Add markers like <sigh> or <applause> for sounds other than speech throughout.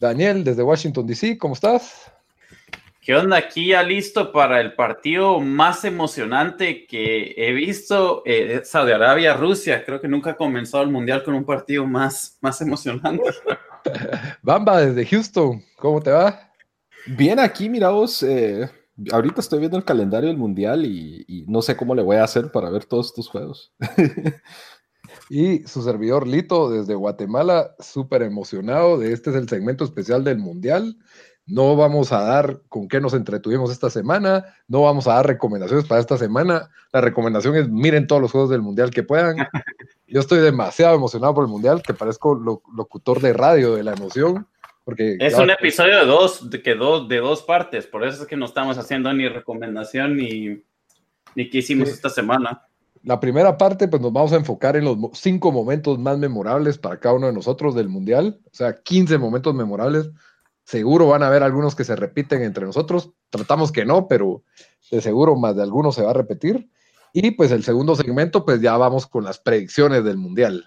Daniel, desde Washington, D.C., ¿cómo estás? ¿Qué onda? Aquí ya listo para el partido más emocionante que he visto, eh, Saudi Arabia-Rusia. Creo que nunca ha comenzado el Mundial con un partido más, más emocionante. <laughs> Bamba, desde Houston, ¿cómo te va? Bien, aquí, mira vos, eh, ahorita estoy viendo el calendario del Mundial y, y, no sé cómo le voy a hacer para ver todos estos juegos. <laughs> Y su servidor Lito desde Guatemala, súper emocionado de este es el segmento especial del Mundial. No vamos a dar con qué nos entretuvimos esta semana, no vamos a dar recomendaciones para esta semana. La recomendación es miren todos los juegos del Mundial que puedan. <laughs> Yo estoy demasiado emocionado por el Mundial, que parezco locutor de radio de la emoción. Porque, es un episodio de dos, de, que dos, de dos partes, por eso es que no estamos haciendo ni recomendación ni, ni qué hicimos sí. esta semana la primera parte, pues nos vamos a enfocar en los cinco momentos más memorables para cada uno de nosotros del Mundial, o sea, 15 momentos memorables. Seguro van a haber algunos que se repiten entre nosotros, tratamos que no, pero de seguro más de algunos se va a repetir. Y pues el segundo segmento, pues ya vamos con las predicciones del Mundial,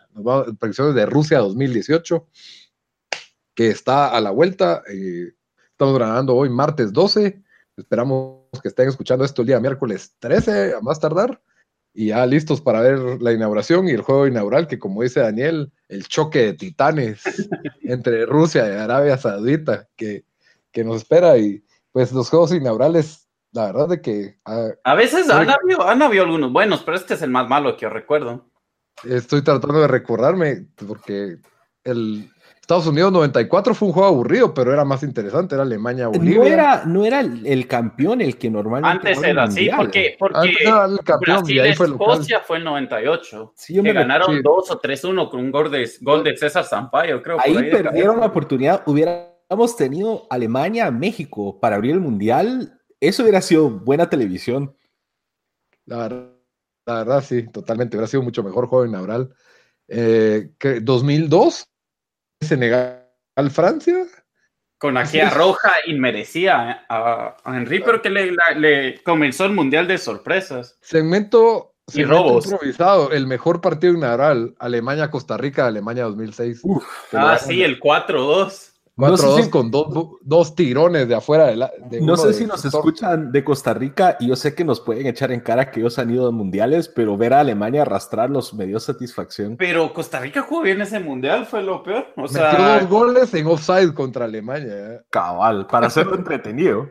predicciones de Rusia 2018, que está a la vuelta. Eh, estamos grabando hoy martes 12, esperamos que estén escuchando esto el día miércoles 13, a más tardar y ya listos para ver la inauguración y el juego inaugural, que como dice Daniel, el choque de titanes <laughs> entre Rusia y Arabia Saudita que, que, nos espera. Y pues los juegos inaugurales, la verdad de que... Uh, a veces han habido, han habido algunos buenos, pero este es el más malo que yo recuerdo. Estoy tratando de recordarme, porque el, Estados Unidos 94 fue un juego aburrido, pero era más interesante, era Alemania-Bolivia. No era, no era el, el, campeón el que normalmente. Antes era así, porque, porque era el campeón, Brasil, y ahí fue Escocia fue el 98. Sí, que ganaron 2 o 3-1 con un gol de, gol de César Sampaio, creo. Ahí, ahí perdieron la oportunidad. Hubiéramos tenido Alemania-México para abrir el Mundial. Eso hubiera sido buena televisión. La verdad, la verdad sí, totalmente. Hubiera sido mucho mejor juego inaugural. Eh, que 2002 Senegal, Francia. Con aquella roja inmerecía a, a Henry, pero que le, la, le, comenzó el mundial de sorpresas. Segmento, y segmento robos. improvisado, el mejor partido inaugural, Alemania-Costa Rica, Alemania 2006. Uf, ah, sí, el 4-2. 4-2 No sé si- con dos, dos tirones de afuera de la. de No sé de si nos sector. escuchan de Costa Rica y yo sé que nos pueden echar en cara que ellos han ido a mundiales, pero ver a Alemania arrastrarlos me dio satisfacción. Pero Costa Rica jugó bien ese mundial, fue lo peor. O Metió sea, dos goles en offside contra Alemania. ¿eh? Cabal, para hacerlo <laughs> entretenido.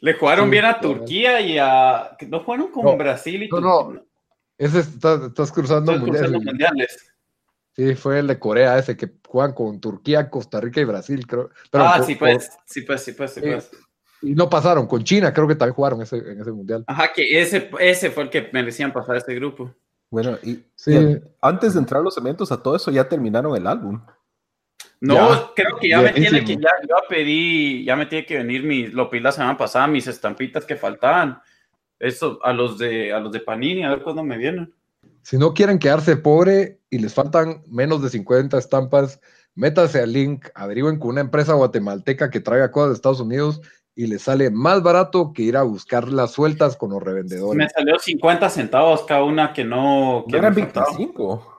le jugaron Sí, bien a. Turquía y a. ¿No jugaron con No, Brasil y no, Turquía? no. Ese está- estás cruzando Estoy mundiales. cruzando mundiales. Sí, fue el de Corea ese que juegan con Turquía, Costa Rica y Brasil, creo. Pero ah, por- sí, por- pues, sí, pues, sí, pues, sí, Sí. pues. y no pasaron. Con China creo que también jugaron ese, en ese mundial. Ajá, que ese, ese fue el que merecían pasar a este grupo. Bueno, y, Sí. y antes de entrar a los eventos, a todo eso ya terminaron el álbum. No, Ya, creo que ya me tiene que, ya, ya pedí, ya me tiene que venir mi, lo pedí la semana pasada, mis estampitas que faltaban. Eso, a los de, a los de Panini, a ver cuándo me vienen. Si no quieren quedarse pobre y les faltan menos de 50 estampas, métase al link, averigüen con una empresa guatemalteca que traiga cosas de Estados Unidos y les sale más barato que ir a buscar las sueltas con los revendedores. Me salió 50 centavos cada una que no. Que No eran me faltaba. 25.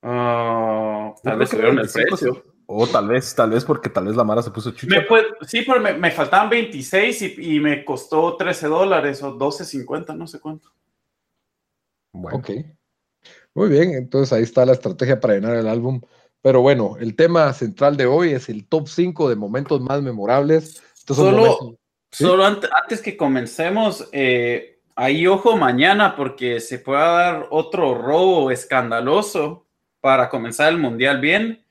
Ah, tal vez subieron el 25, precio. O tal vez, tal vez porque tal vez la Mara se puso chucha. Me fue- sí, pero me, me faltaban 26 y, y me costó 13 dólares o 12.50, no sé cuánto. Bueno, Ok. Muy bien, entonces ahí está la estrategia para llenar el álbum. Pero bueno, el tema central de hoy es el top 5 de momentos más memorables. Estos Solo- momentos- ¿Sí? Solo ant- antes que comencemos, eh, ahí ojo mañana porque se puede dar otro robo escandaloso para comenzar el mundial bien.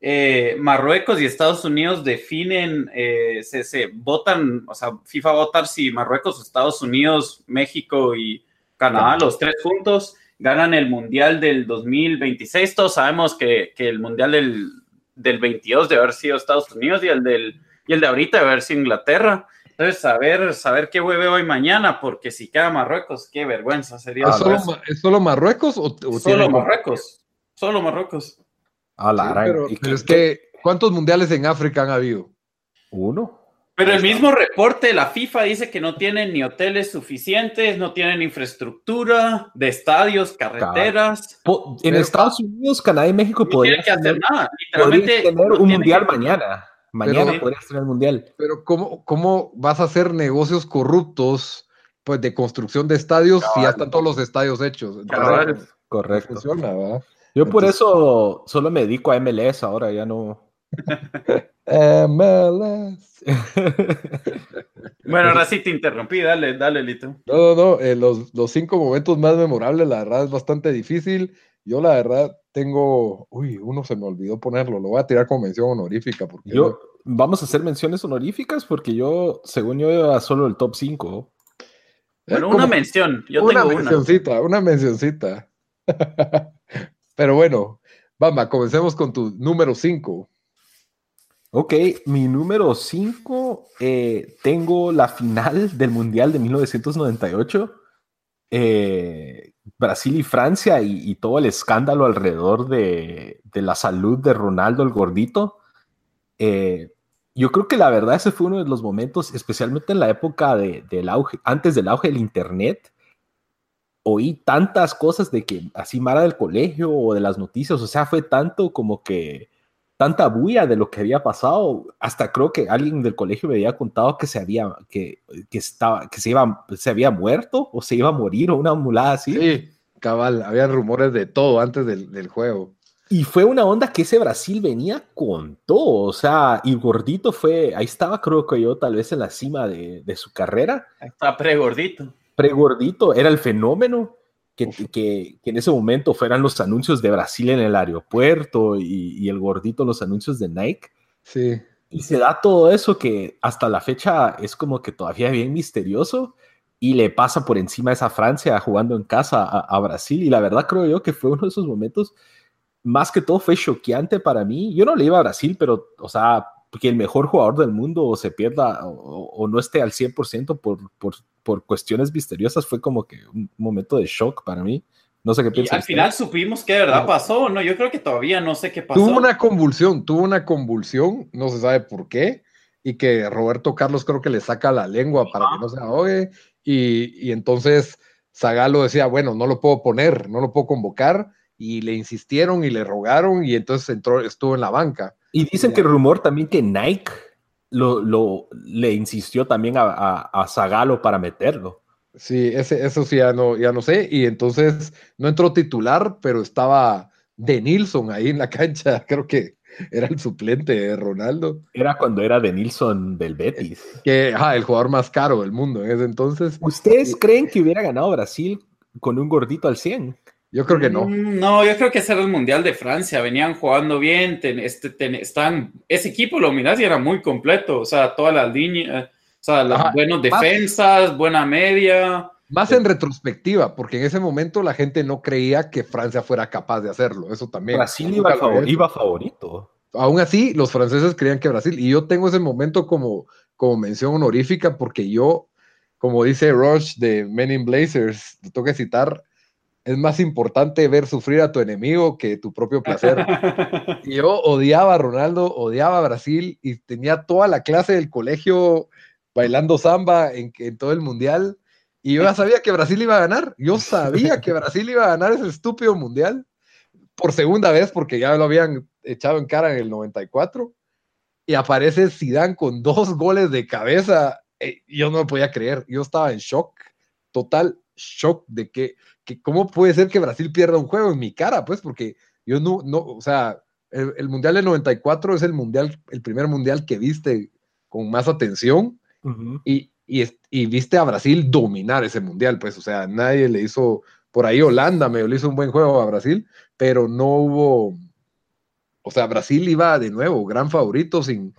Eh, Marruecos y Estados Unidos definen, eh, se, se votan, o sea, FIFA votar si Marruecos, Estados Unidos, México y Canadá, los tres juntos, ganan el mundial del 2026. Todos sabemos que, que el mundial del, del 22 debe haber sido Estados Unidos y el del y el de ahorita debe haber sido Inglaterra. Entonces, saber, saber qué hueve hoy mañana, porque si queda Marruecos, qué vergüenza sería. ¿Es, solo, ¿es solo, Marruecos o, solo Marruecos? Solo Marruecos. A la pero, es que, ¿cuántos mundiales en África han habido? Uno. Pero el mismo reporte de la FIFA dice que no tienen ni hoteles suficientes, no tienen infraestructura de estadios, carreteras. En Estados Unidos, Canadá y México podrían que hacer nada. Literalmente tener un mundial mañana. Mañana podrías tener el mundial. Pero ¿cómo, ¿cómo vas a hacer negocios corruptos pues, de construcción de estadios si ya están todos los estadios hechos? Correcto. Yo por eso solo me dedico a MLS ahora, ya no. MLS. bueno, ahora sí te interrumpí, dale, dale, Lito. No, no, no, eh, los, los, cinco momentos más memorables, la verdad es bastante difícil. Yo, la verdad, tengo. Uy, uno se me olvidó ponerlo, lo voy a tirar como mención honorífica. Porque yo, vamos a hacer menciones honoríficas porque yo, según yo, era solo el top 5. Bueno, una mención, yo una tengo mencioncita, una mencioncita. <laughs> Pero bueno, vamos, comencemos con tu número 5. Ok, mi número 5, eh, tengo la final del Mundial de 1998. Eh, Brasil y Francia y, todo el escándalo alrededor de, la salud de Ronaldo el gordito. Eh, yo creo que la verdad ese fue uno de los momentos, especialmente en la época del auge, antes del auge del Internet, oí tantas cosas de que así Mara del colegio o de las noticias, o sea, fue tanto como que tanta bulla de lo que había pasado, hasta creo que alguien del colegio me había contado que se había, que, que estaba, que se, iba, se había muerto o se iba a morir o una mulada así. Sí, cabal, había rumores de todo antes del, del juego. Y fue una onda que ese Brasil venía con todo, o sea, y gordito fue, ahí estaba creo que yo tal vez en la cima de, de su carrera. Está pre-gordito. Pre-gordito, era el fenómeno que, en ese momento fueran los anuncios de Brasil en el aeropuerto y, el gordito los anuncios de Nike. Sí. Y se da todo eso que hasta la fecha es como que todavía bien misterioso y le pasa por encima esa Francia jugando en casa a, Brasil. Y la verdad creo yo que fue uno de esos momentos, más que todo fue choqueante para mí. Yo no le iba a Brasil, pero, o sea, que el mejor jugador del mundo se pierda o, no esté al 100% por, por, por, cuestiones misteriosas fue como que un momento de shock para mí. No sé qué piensas. al final supimos qué de verdad pasó, ¿no? Yo creo que todavía no sé qué pasó. Tuvo una convulsión, tuvo una convulsión, no se sabe por qué, y que Roberto Carlos creo que le saca la lengua para que no se ahogue, y, y entonces Zagalo decía, bueno, no lo puedo poner, no lo puedo convocar, y le insistieron y le rogaron, y entonces entró, estuvo en la banca y dicen que el rumor también que Nike lo, lo le insistió también a, a, Zagalo para meterlo. Sí, ese, eso sí ya no, ya no sé. Y entonces no entró titular, pero estaba De Nilsson ahí en la cancha. <laughs> Creo que era el suplente de Ronaldo. Era cuando era De Nilsson del Betis. Que, el jugador más caro del mundo en ese entonces. ¿Ustedes creen que hubiera ganado Brasil con un gordito al 100? Yo creo que no. Mm, no, yo creo que ese era el Mundial de Francia. Venían jugando bien. este, están, ese equipo, lo miras y era muy completo. O sea, todas las líneas, o sea, las buenas defensas, buena media. Más en retrospectiva, porque en ese momento la gente no creía que Francia fuera capaz de hacerlo. Eso también. Brasil iba, iba favorito. Aún así, los franceses creían que Brasil. Y yo tengo ese momento como, como mención honorífica, porque yo, como dice Rush de Men in Blazers, tengo que citar es más importante ver sufrir a tu enemigo que tu propio placer. <laughs> y yo odiaba a Ronaldo, odiaba a Brasil y tenía toda la clase del colegio bailando samba en, en todo el mundial. Y yo ya sabía que Brasil iba a ganar. Yo sabía que Brasil iba a ganar ese estúpido mundial por segunda vez porque ya lo habían echado en cara en el 94. Y aparece Zidane con dos goles de cabeza. Eh, yo no me podía creer. Yo estaba en shock, total shock de que cómo puede ser que Brasil pierda un juego en mi cara, pues, porque yo no, no, o sea, el, Mundial del 94 es el Mundial, el primer Mundial que viste con más atención y, y, viste a Brasil dominar ese Mundial, pues, o sea, nadie le hizo, por ahí Holanda me le hizo un buen juego a Brasil, pero no hubo, o sea, Brasil iba de nuevo, gran favorito, sin,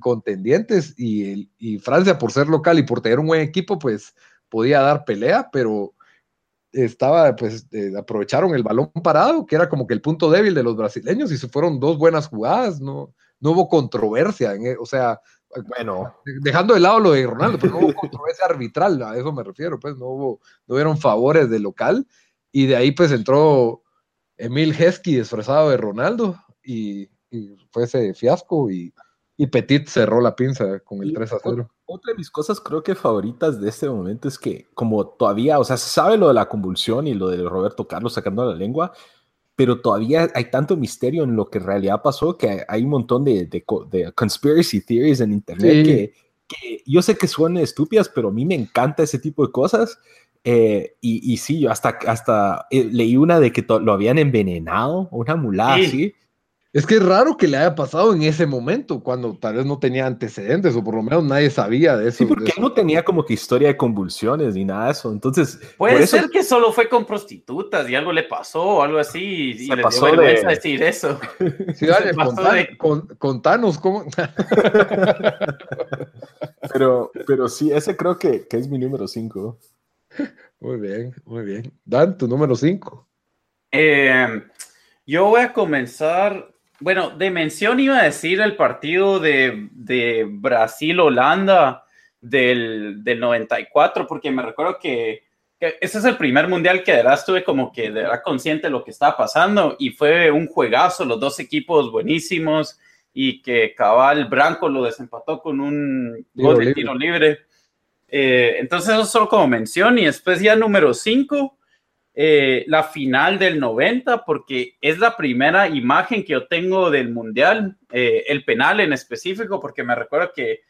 contendientes, y, y Francia por ser local y por tener un buen equipo, pues podía dar pelea, pero estaba, pues, eh, aprovecharon el balón parado, que era como que el punto débil de los brasileños, y se fueron dos buenas jugadas, no, no hubo controversia, en, e, o sea, bueno, dejando de lado lo de Ronaldo, pero no hubo controversia arbitral, a eso me refiero, pues no hubo, no hubieron favores de local, y de ahí pues entró Emil Hesky disfrazado de Ronaldo, y, fue ese fiasco, y, y, Petit cerró la pinza con el 3 a 0. Otra de mis cosas creo que favoritas de este momento es que como todavía, o sea, se sabe lo de la convulsión y lo de Roberto Carlos sacando la lengua, pero todavía hay tanto misterio en lo que en realidad pasó que hay un montón de, de, conspiracy theories en internet que, que, yo sé que suenan estúpidas, pero a mí me encanta ese tipo de cosas. Eh, y, y, sí, yo hasta, hasta eh, leí una de que lo habían envenenado, una mulada así. Es que es raro que le haya pasado en ese momento, cuando tal vez no tenía antecedentes, o por lo menos nadie sabía de eso. Sí, porque él no tenía como que historia de convulsiones ni nada de eso. Entonces. Puede ser que solo fue con prostitutas y algo le pasó o algo así. Y le pasó dio vergüenza decir eso. <laughs> Sí, dale, contanos cómo. <laughs> pero, pero sí, ese creo que, que es mi número 5. Muy bien, muy bien. Dan, tu número 5. Eh, yo voy a comenzar bueno, de mención iba a decir el partido de, Brasil-Holanda del, 94, porque me recuerdo que, ese es el primer mundial que de verdad estuve como que de verdad consciente de lo que estaba pasando y fue un juegazo, los dos equipos buenísimos y que Cabal Branco lo desempató con un gol de tiro libre. Eh, entonces eso solo como mención y después ya número 5 eh, la final del 90 porque es la primera imagen que yo tengo del Mundial, eh, el penal en específico, porque me recuerdo que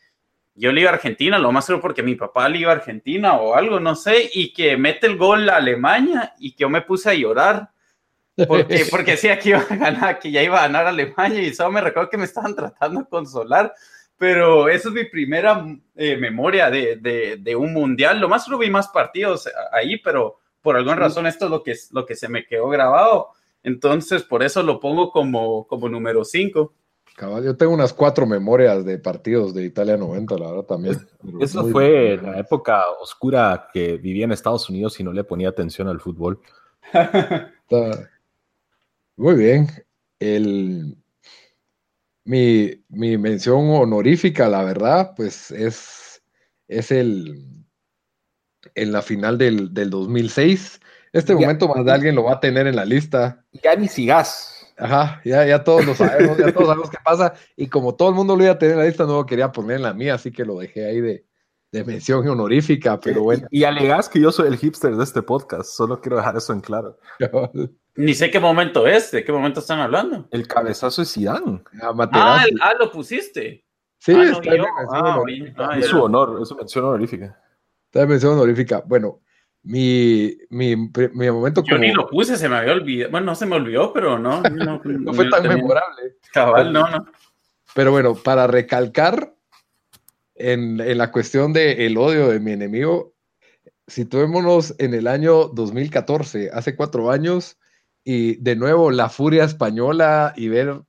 yo le iba a Argentina, lo más seguro porque mi papá le iba a Argentina o algo, no sé, y que mete el gol a Alemania y que yo me puse a llorar. Porque, <laughs> porque decía que iba a ganar, que ya iba a ganar Alemania y solo me recuerdo que me estaban tratando de consolar, pero esa es mi primera eh, memoria de, de, de, un mundial. Lo más seguro vi más partidos ahí, pero por alguna razón esto es lo que, lo que se me quedó grabado. Entonces, por eso lo pongo como, como número 5. Yo tengo unas cuatro memorias de partidos de Italia 90, la verdad también. eso fue la época oscura que vivía en Estados Unidos y no le ponía atención al fútbol. <laughs> Muy bien. El, mi, mi, mención honorífica, la verdad, pues es, es el, en la final del, del 2006. Este momento más de alguien lo va a tener en la lista. Ya ni sigas. Ajá, ya, ya todos lo sabemos, ya todos <laughs> sabemos qué pasa. Y como todo el mundo lo iba a tener en la lista, no lo quería poner en la mía, así que lo dejé ahí de, de mención honorífica, pero bueno. Y, alegas que yo soy el hipster de este podcast, solo quiero dejar eso en claro. <laughs> Ni sé qué momento es, de qué momento están hablando. El cabezazo de Zidane. Ah, ah, ah, lo pusiste. Sí, ah, está ah, es su honor, es su mención honorífica. Está mención honorífica. Bueno, mi, mi, mi momento Yo ni lo puse, se me había olvidado. Bueno, no se me olvidó, pero no. No, <laughs> fue tan memorable. Cabal, no, no. Pero bueno, para recalcar en, en la cuestión del odio de mi enemigo, situémonos en el año 2014, hace cuatro años, y de nuevo la furia española y ver,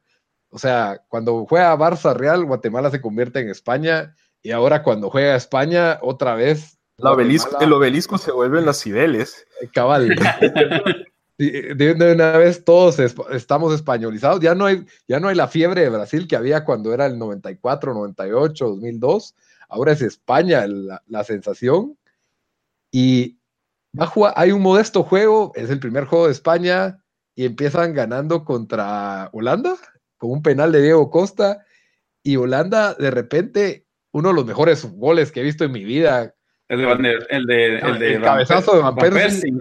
o sea, cuando juega Barça Real, Guatemala se convierte en España, y ahora cuando juega España, otra vez el obelisco se vuelve en las Cibeles. Eh, cabal. <laughs> <laughs> de, una vez todos estamos españolizados. Ya no, hay, ya no hay la fiebre de Brasil que había cuando era el 94, 98, 2002. Ahora es España la, sensación. Y hay un modesto juego, es el primer juego de España y empiezan ganando contra Holanda con un penal de Diego Costa. Y Holanda, de repente, uno de los mejores goles que he visto en mi vida el de, el de, el de cabezazo de Van Persie.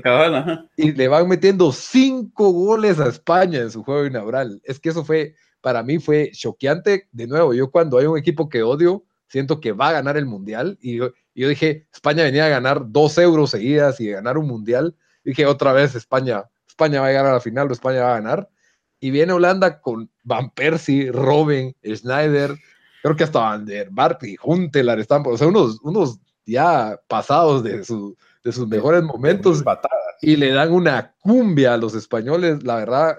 Y le van metiendo cinco goles a España en su juego inaugural. Es que eso fue, para mí fue choqueante. De nuevo, yo cuando hay un equipo que odio, siento que va a ganar el mundial. Y yo, dije, España venía a ganar dos euros seguidas y ganar un mundial. Dije, otra vez España, España va a llegar a la final o España va a ganar. Y viene Holanda con Van Persie, Robin, Schneider, creo que hasta Van der Bart y Juntelar están, o sea, unos, unos ya pasados de, su, de sus mejores momentos y le dan una cumbia a los españoles, la verdad,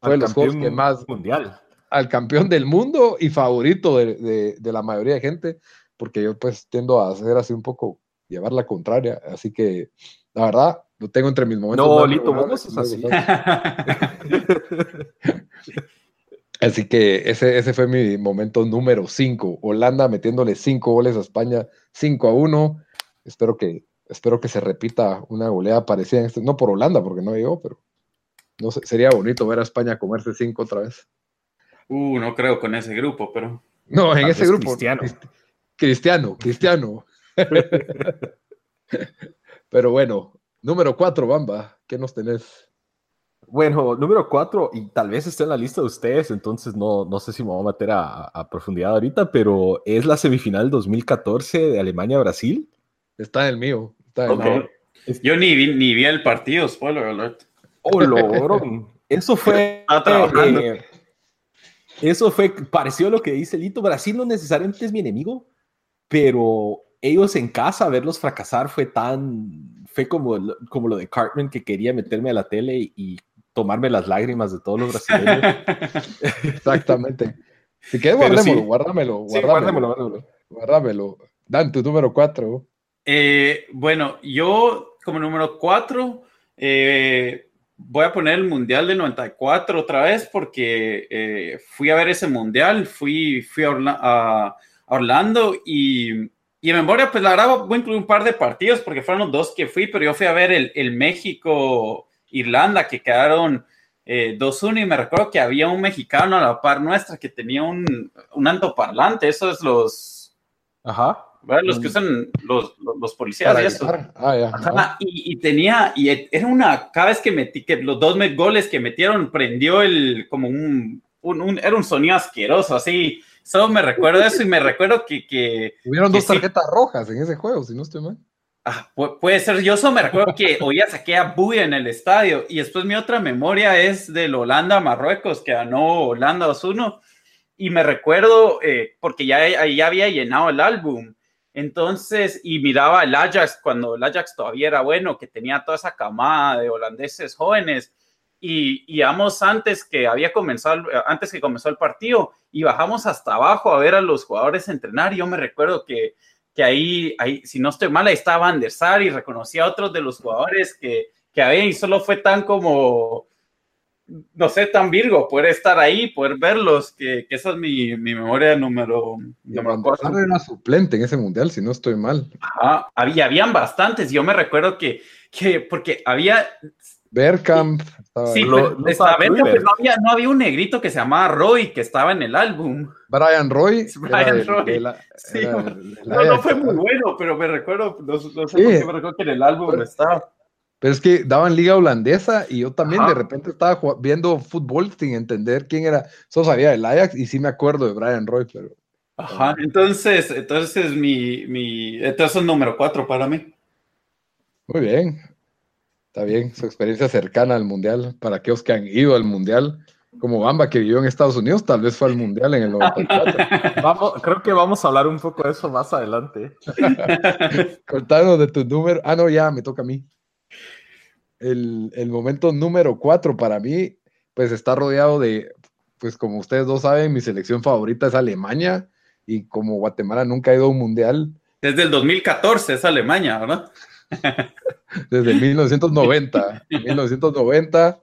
fue los juegos que más mundial al campeón del mundo y favorito de, de, la mayoría de gente, porque yo pues tiendo a hacer así un poco, llevar la contraria, así que la verdad, lo tengo entre mis momentos. No, Lito, vos no así. <laughs> <laughs> Así que ese, ese fue mi momento número 5. Holanda metiéndole 5 goles a España, 5 a 1. Espero que, espero que se repita una goleada parecida en este, no por Holanda, porque no llegó, pero no sé, sería bonito ver a España comerse 5 otra vez. Uh, no creo con ese grupo, pero. No, en ese grupo. Cristiano. Cristiano, Cristiano. <laughs> pero bueno, número 4, Bamba, ¿qué nos tenés? Bueno, número cuatro, y tal vez esté en la lista de ustedes, entonces no, no sé si me voy a meter a, a profundidad ahorita, pero es la semifinal 2014 de Alemania-Brasil. Está en el mío. Está en el Ok. mío. Yo ni vi, ni vi el partido, spoiler alert. Oh, logrón. Eso fue. Eh, eso fue parecido a lo que dice Lito. Brasil no necesariamente es mi enemigo, pero ellos en casa, verlos fracasar fue tan. Fue como, lo- como lo de Cartman que quería meterme a la tele y tomarme las lágrimas de todos los brasileños. <laughs> Exactamente. Si quieres, guárdamelo, sí. guárdamelo, Sí, guárdamelo, guárdamelo, guárdamelo. guárdamelo. Dan, tu número 4. Eh, bueno, yo como número 4 voy a poner el Mundial del 94 otra vez porque eh, fui a ver ese Mundial, fui, fui a, Orla- a- Orlando y, y en memoria, pues la verdad voy a incluir un par de partidos porque fueron los dos que fui, pero yo fui a ver el, el México-Irlanda que quedaron eh, 2-1 y me recuerdo que había un mexicano a la par nuestra que tenía un, un altoparlante, eso es los... Ajá. ¿verdad? Los Mm. que usan los, los, los policías y eso. Ah. Ajá, y, y tenía, y era una, cada vez que metí, que los dos goles que metieron, prendió el, como un, un, un- era un sonido asqueroso, así, solo me recuerdo eso y me recuerdo que, que Hubieron que dos sí. tarjetas rojas en ese juego, si no estoy mal. Ah, pu- puede ser, yo solo me recuerdo que <laughs> oía saqué a bulla en el estadio, y después mi otra memoria es del Holanda-Marruecos, que ganó Holanda 2-1, y me recuerdo, eh, porque ya, ya había llenado el álbum, entonces, y miraba el Ajax cuando el Ajax todavía era bueno, que tenía toda esa camada de holandeses jóvenes. Y, y vamos antes que había comenzado, antes que comenzó el partido, y bajamos hasta abajo a ver a los jugadores entrenar. Yo me recuerdo que, que ahí, ahí, si no estoy mal, ahí estaba Van der Sar y reconocía a otros de los jugadores que, que había, y solo fue tan como, no sé, tan Virgo, poder estar ahí, poder verlos, que, que esa es mi, mi memoria número, número cuatro. Era suplente en ese mundial, si no estoy mal. Ajá, había, habían bastantes. Yo me recuerdo que, que porque había, Bergkamp. Sí. Lo- estaba Kluivert. pero no había, no había un negrito que se llamaba Roy que estaba en el álbum. Brian Roy. <laughs> Brian Roy. de la- Sí, era no, fue muy bueno, pero me recuerdo, no, no sé por qué me recuerdo que en el álbum Pero- estaba. Pero es que daban liga holandesa y yo también Ajá. de repente estaba viendo fútbol sin entender quién era. Solo sabía del Ajax y sí me acuerdo de Brian Roy, pero Ajá, entonces, entonces mi, mi, entonces es número cuatro para mí. muy bien. Está bien, su experiencia cercana al mundial. Para aquellos que han ido al mundial, como Bamba que vivió en Estados Unidos, tal vez fue al mundial en el 94. <laughs> Vamos, creo que vamos a hablar un poco de eso más adelante. <laughs> Contanos de tu número. Ah, no, ya me toca a mí. El, el momento número cuatro para mí, pues está rodeado de, pues como ustedes dos saben, mi selección favorita es Alemania y como Guatemala nunca ha ido a un mundial Desde el 2014 es Alemania, ¿verdad? Desde 1990. 1990,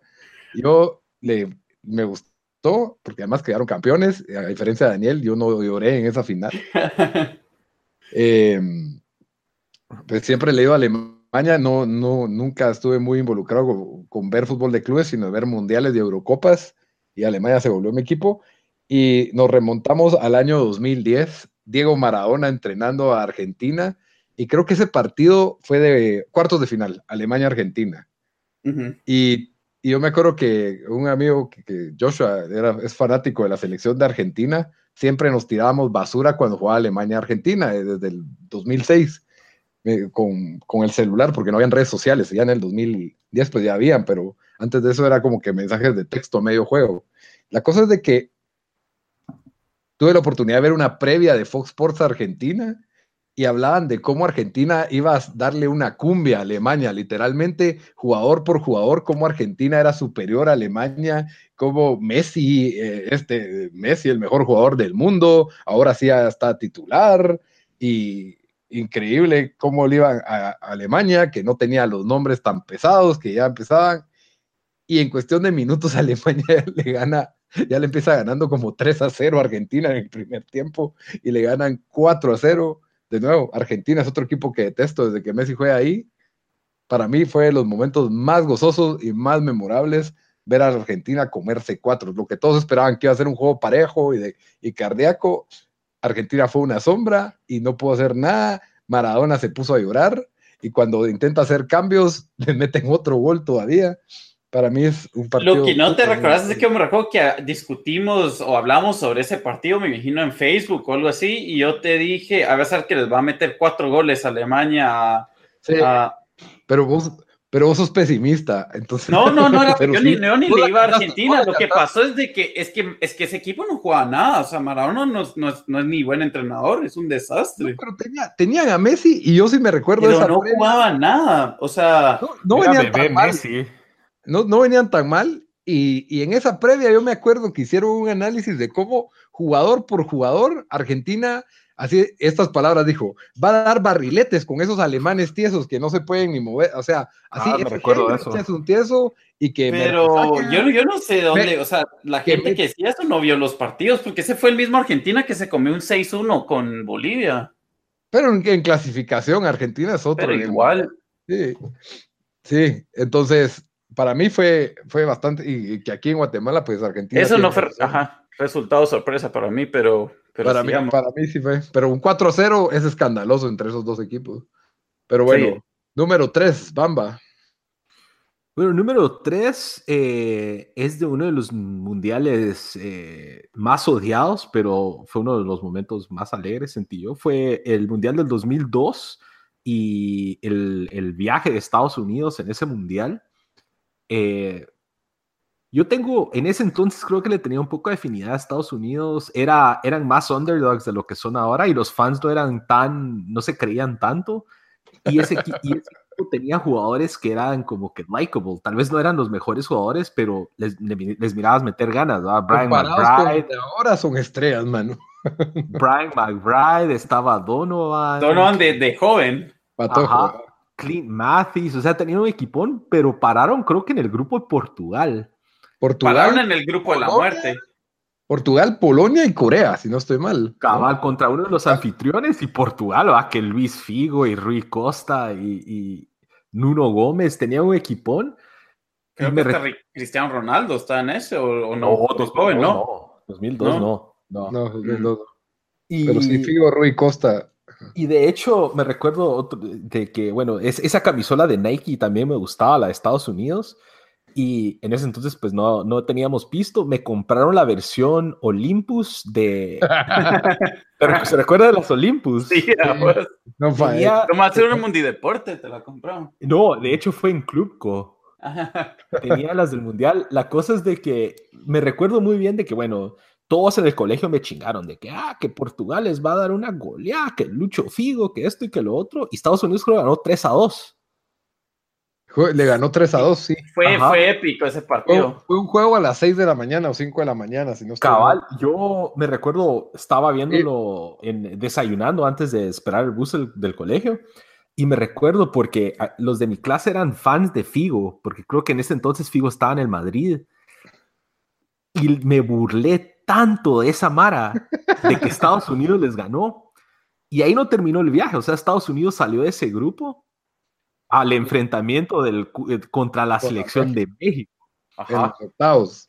yo le, me gustó porque además quedaron campeones, a diferencia de Daniel, yo no lloré en esa final. <laughs> Eh, pues siempre he leído a Alemania, no, no, nunca estuve muy involucrado con, con ver fútbol de clubes, sino ver mundiales y Eurocopas, y Alemania se volvió mi equipo. Y nos remontamos al año 2010, Diego Maradona entrenando a Argentina, y creo que ese partido fue de cuartos de final, Alemania-Argentina. Ujú. Y, y yo me acuerdo que un amigo, que, que Joshua, era, es fanático de la selección de Argentina, siempre nos tirábamos basura cuando jugaba Alemania-Argentina, eh, desde el 2006, eh, con, con el celular, porque no habían redes sociales, ya en el 2010 pues ya habían, pero antes de eso era como que mensajes de texto medio juego. La cosa es de que tuve la oportunidad de ver una previa de Fox Sports Argentina y hablaban de cómo Argentina iba a darle una cumbia a Alemania, literalmente jugador por jugador, cómo Argentina era superior a Alemania, cómo Messi, eh, este Messi el mejor jugador del mundo, ahora sí está titular y increíble cómo le iban a, a Alemania, que no tenía los nombres tan pesados, que ya empezaban y en cuestión de minutos <laughs> Alemania le gana ya le empieza ganando como 3 a 0 a Argentina en el primer tiempo y le ganan 4 a 0. De nuevo, Argentina es otro equipo que detesto desde que Messi juega ahí. Para mí fue de los momentos más gozosos y más memorables ver a Argentina comerse cuatro. Lo que todos esperaban que iba a ser un juego parejo y, y cardíaco. Argentina fue una sombra y no pudo hacer nada. Maradona se puso a llorar y cuando intenta hacer cambios <laughs> le meten otro gol todavía. Para mí es un partido. Lo que no te recuerdas es que me recuerdo que discutimos o hablamos sobre ese partido, me imagino en Facebook o algo así, y yo te dije, a ver, que les va a meter cuatro goles a Alemania. Sí, pero vos, pero vos sos pesimista, entonces. No, no, no, yo, <laughs> ni, ni le iba a Argentina. Lo que pasó es de que es que es que ese equipo no juega nada. O sea, Maradona no, no, es, no es ni buen entrenador, es un desastre. pero tenía, tenían a Messi y yo sí me recuerdo pero no jugaba nada. O sea, no, venían tan mal. No, no venían tan mal. Y, y en esa previa yo me acuerdo que hicieron un análisis de cómo jugador por jugador Argentina Así, estas palabras dijo, va a dar barriletes con esos alemanes tiesos que no se pueden ni mover, o sea, así ah, me recuerdo eso. es un tieso y que... Pero yo, yo no sé dónde, o sea, la gente que, decía eso no vio los partidos, porque ese fue el mismo Argentina que se comió un 6-1 con Bolivia. Pero en, clasificación Argentina es otro. Pero igual. Sí, sí, entonces, para mí fue, fue bastante, y, que aquí en Guatemala, pues Argentina... Eso no fue, ajá, resultado sorpresa para mí, pero para, mí, para mí sí fue. Pero un 4-0 es escandaloso entre esos dos equipos. Pero bueno, número 3, Bamba. Bueno, número 3 eh, es de uno de los mundiales eh, más odiados, pero fue uno de los momentos más alegres, sentí yo. Fue el mundial del 2002 y el, el viaje de Estados Unidos en ese mundial. Eh, yo tengo, en ese entonces creo que le tenía un poco de afinidad a Estados Unidos. Era, eran más underdogs de lo que son ahora y los fans no eran tan, no se creían tanto. Y ese, equipo tenía jugadores que eran como que likable. Tal vez no eran los mejores jugadores, pero les, les mirabas meter ganas. ¿no? Brian McBride. Ahora son estrellas, mano. Brian McBride, estaba Donovan. Donovan de, de joven. Clint Mathis, o sea, tenían un equipón, pero pararon creo que en el grupo de Portugal. Portugal. en el grupo de la muerte. Portugal, Polonia y Corea, si no estoy mal. Cabal contra uno de los anfitriones y Portugal, ¿verdad? que Luis Figo y Rui Costa y, Nuno Gómez tenían un equipón. Creo que Cristiano Ronaldo está en ese o, no. No, 2002, no. 2002 no. No, 2002. Y, Pero sí, Figo, Rui Costa. Y de hecho, me recuerdo de que, bueno, esa camisola de Nike también me gustaba, la de Estados Unidos. Y en ese entonces, pues no, no teníamos pisto. Me compraron la versión Olympus de. <laughs> Pero se recuerda de las Olympus. Sí, pues. No. Como hacer un mundideporte, te la compraron. No, de hecho fue en Clubco. Tenía las del mundial. La cosa es de que me recuerdo muy bien de que, bueno, todos en el colegio me chingaron de que, ah, que Portugal les va a dar una goleada, que Lucho Figo, que esto y que lo otro. Y Estados Unidos creo ganó 3 a 2. Le ganó 3 a 2, sí. Fue, fue épico ese partido. Fue, un juego a las 6 de la mañana o 5 de la mañana, si no Cabal, yo me recuerdo, estaba viéndolo en, desayunando antes de esperar el bus del, colegio. Y me recuerdo porque ah, los de mi clase eran fans de Figo, porque creo que en ese entonces Figo estaba en el Madrid. Y me burlé tanto de esa mara de que Estados Unidos les ganó. Y ahí no terminó el viaje, o sea, Estados Unidos salió de ese grupo al enfrentamiento del, eh, contra la selección de México. Ajá.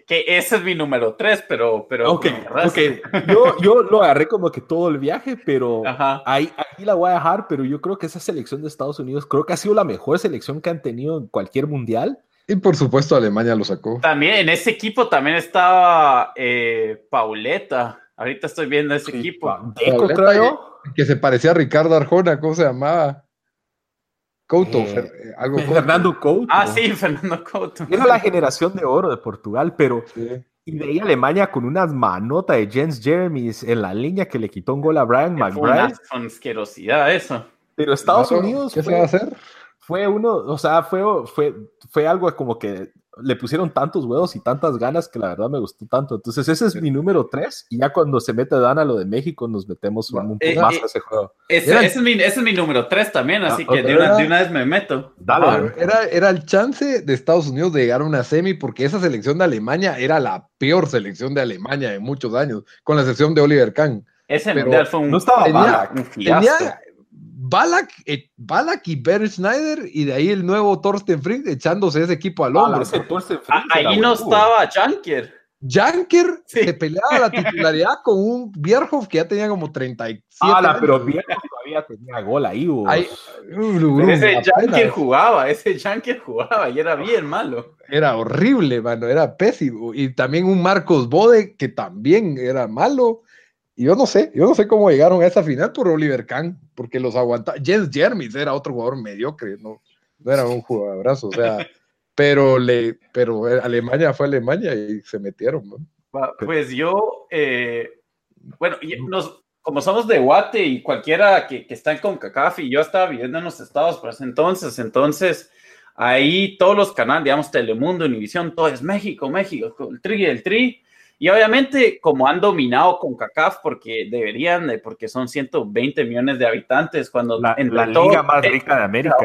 Que ese es mi número 3, pero... pero ok, okay. Yo, yo, lo agarré como que todo el viaje, pero ahí, aquí la voy a dejar, pero yo creo que esa selección de Estados Unidos creo que ha sido la mejor selección que han tenido en cualquier mundial. Y por supuesto Alemania lo sacó. También en ese equipo también estaba eh, Pauleta. Ahorita estoy viendo ese equipo. creo Que se parecía a Ricardo Arjona, ¿cómo se llamaba? Couto, eh, algo Fernando Couto. Ah, sí, Fernando Couto. Era la generación de oro de Portugal, pero y veía Alemania con unas manotas de Jens Jeremys en la línea que le quitó un gol a Brian McBride. Con asquerosidad eso. Pero Estados Unidos. ¿Qué se va a hacer? Fue uno, o sea, fue, fue, fue algo como que le pusieron tantos huevos y tantas ganas que la verdad me gustó tanto. Entonces, ese es mi número 3. Y ya cuando se mete Dan a lo de México, nos metemos un, Eh, poco más eh, a ese juego. Ese, ese es mi, ese es mi número 3 también, así Ah, que de una, de una vez me meto. Dale, era, era el chance de Estados Unidos de llegar a una semi porque esa selección de Alemania era la peor selección de Alemania en muchos años, con la excepción de Oliver Kahn. Ese Pero mundial fue un, No estaba Tenía- un. Tenía Balak, eh, Balak y Bernd Schneider y de ahí el nuevo Thorsten Frick echándose ese equipo al hombro. Ah, ahí no estaba Janker. Janker Sí. se peleaba la titularidad con un Bierhoff que ya tenía como 37 Ah, la, años. pero bien todavía tenía gol ahí. vos. Uh, ese. Janker jugaba, ese Janker jugaba y era bien malo. Era horrible, mano, era pésimo. Y también un Marcos Bode que también era malo. Y yo no sé, yo no sé cómo llegaron a esa final por Oliver Kahn, porque los aguantaba. Jens Jermis era otro jugador mediocre, no, no era un jugadorazo, o sea, <laughs> pero le, pero Alemania fue Alemania y se metieron, ¿no? Pues yo, eh, bueno, nos, como somos de Guate y cualquiera que, que está en CONCACAF y yo estaba viviendo en los estados por ese entonces, entonces ahí todos los canales, digamos Telemundo, Univisión, todo es México, México, el tri, el tri. Y obviamente como han dominado CONCACAF porque deberían, de- porque son 120 millones de habitantes, cuando la, entre la todo- liga más rica de América.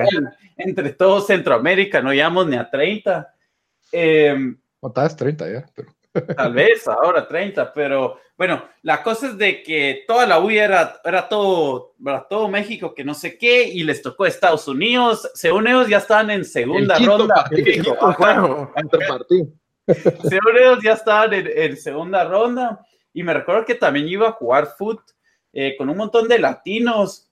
entre todo Centroamérica no llegamos ni a 30. Em, No, estabas 30 ya, pero <laughs> Tal vez ahora 30, pero bueno, la cosa es de que toda la UI era, era todo, era todo México, que no sé qué, y les tocó Estados Unidos. Según ellos ya estaban en segunda El quinto ronda. partido, ajá. partido. Según ya estaban en, segunda ronda. Y me recuerdo que también iba a jugar foot eh, con un montón de latinos.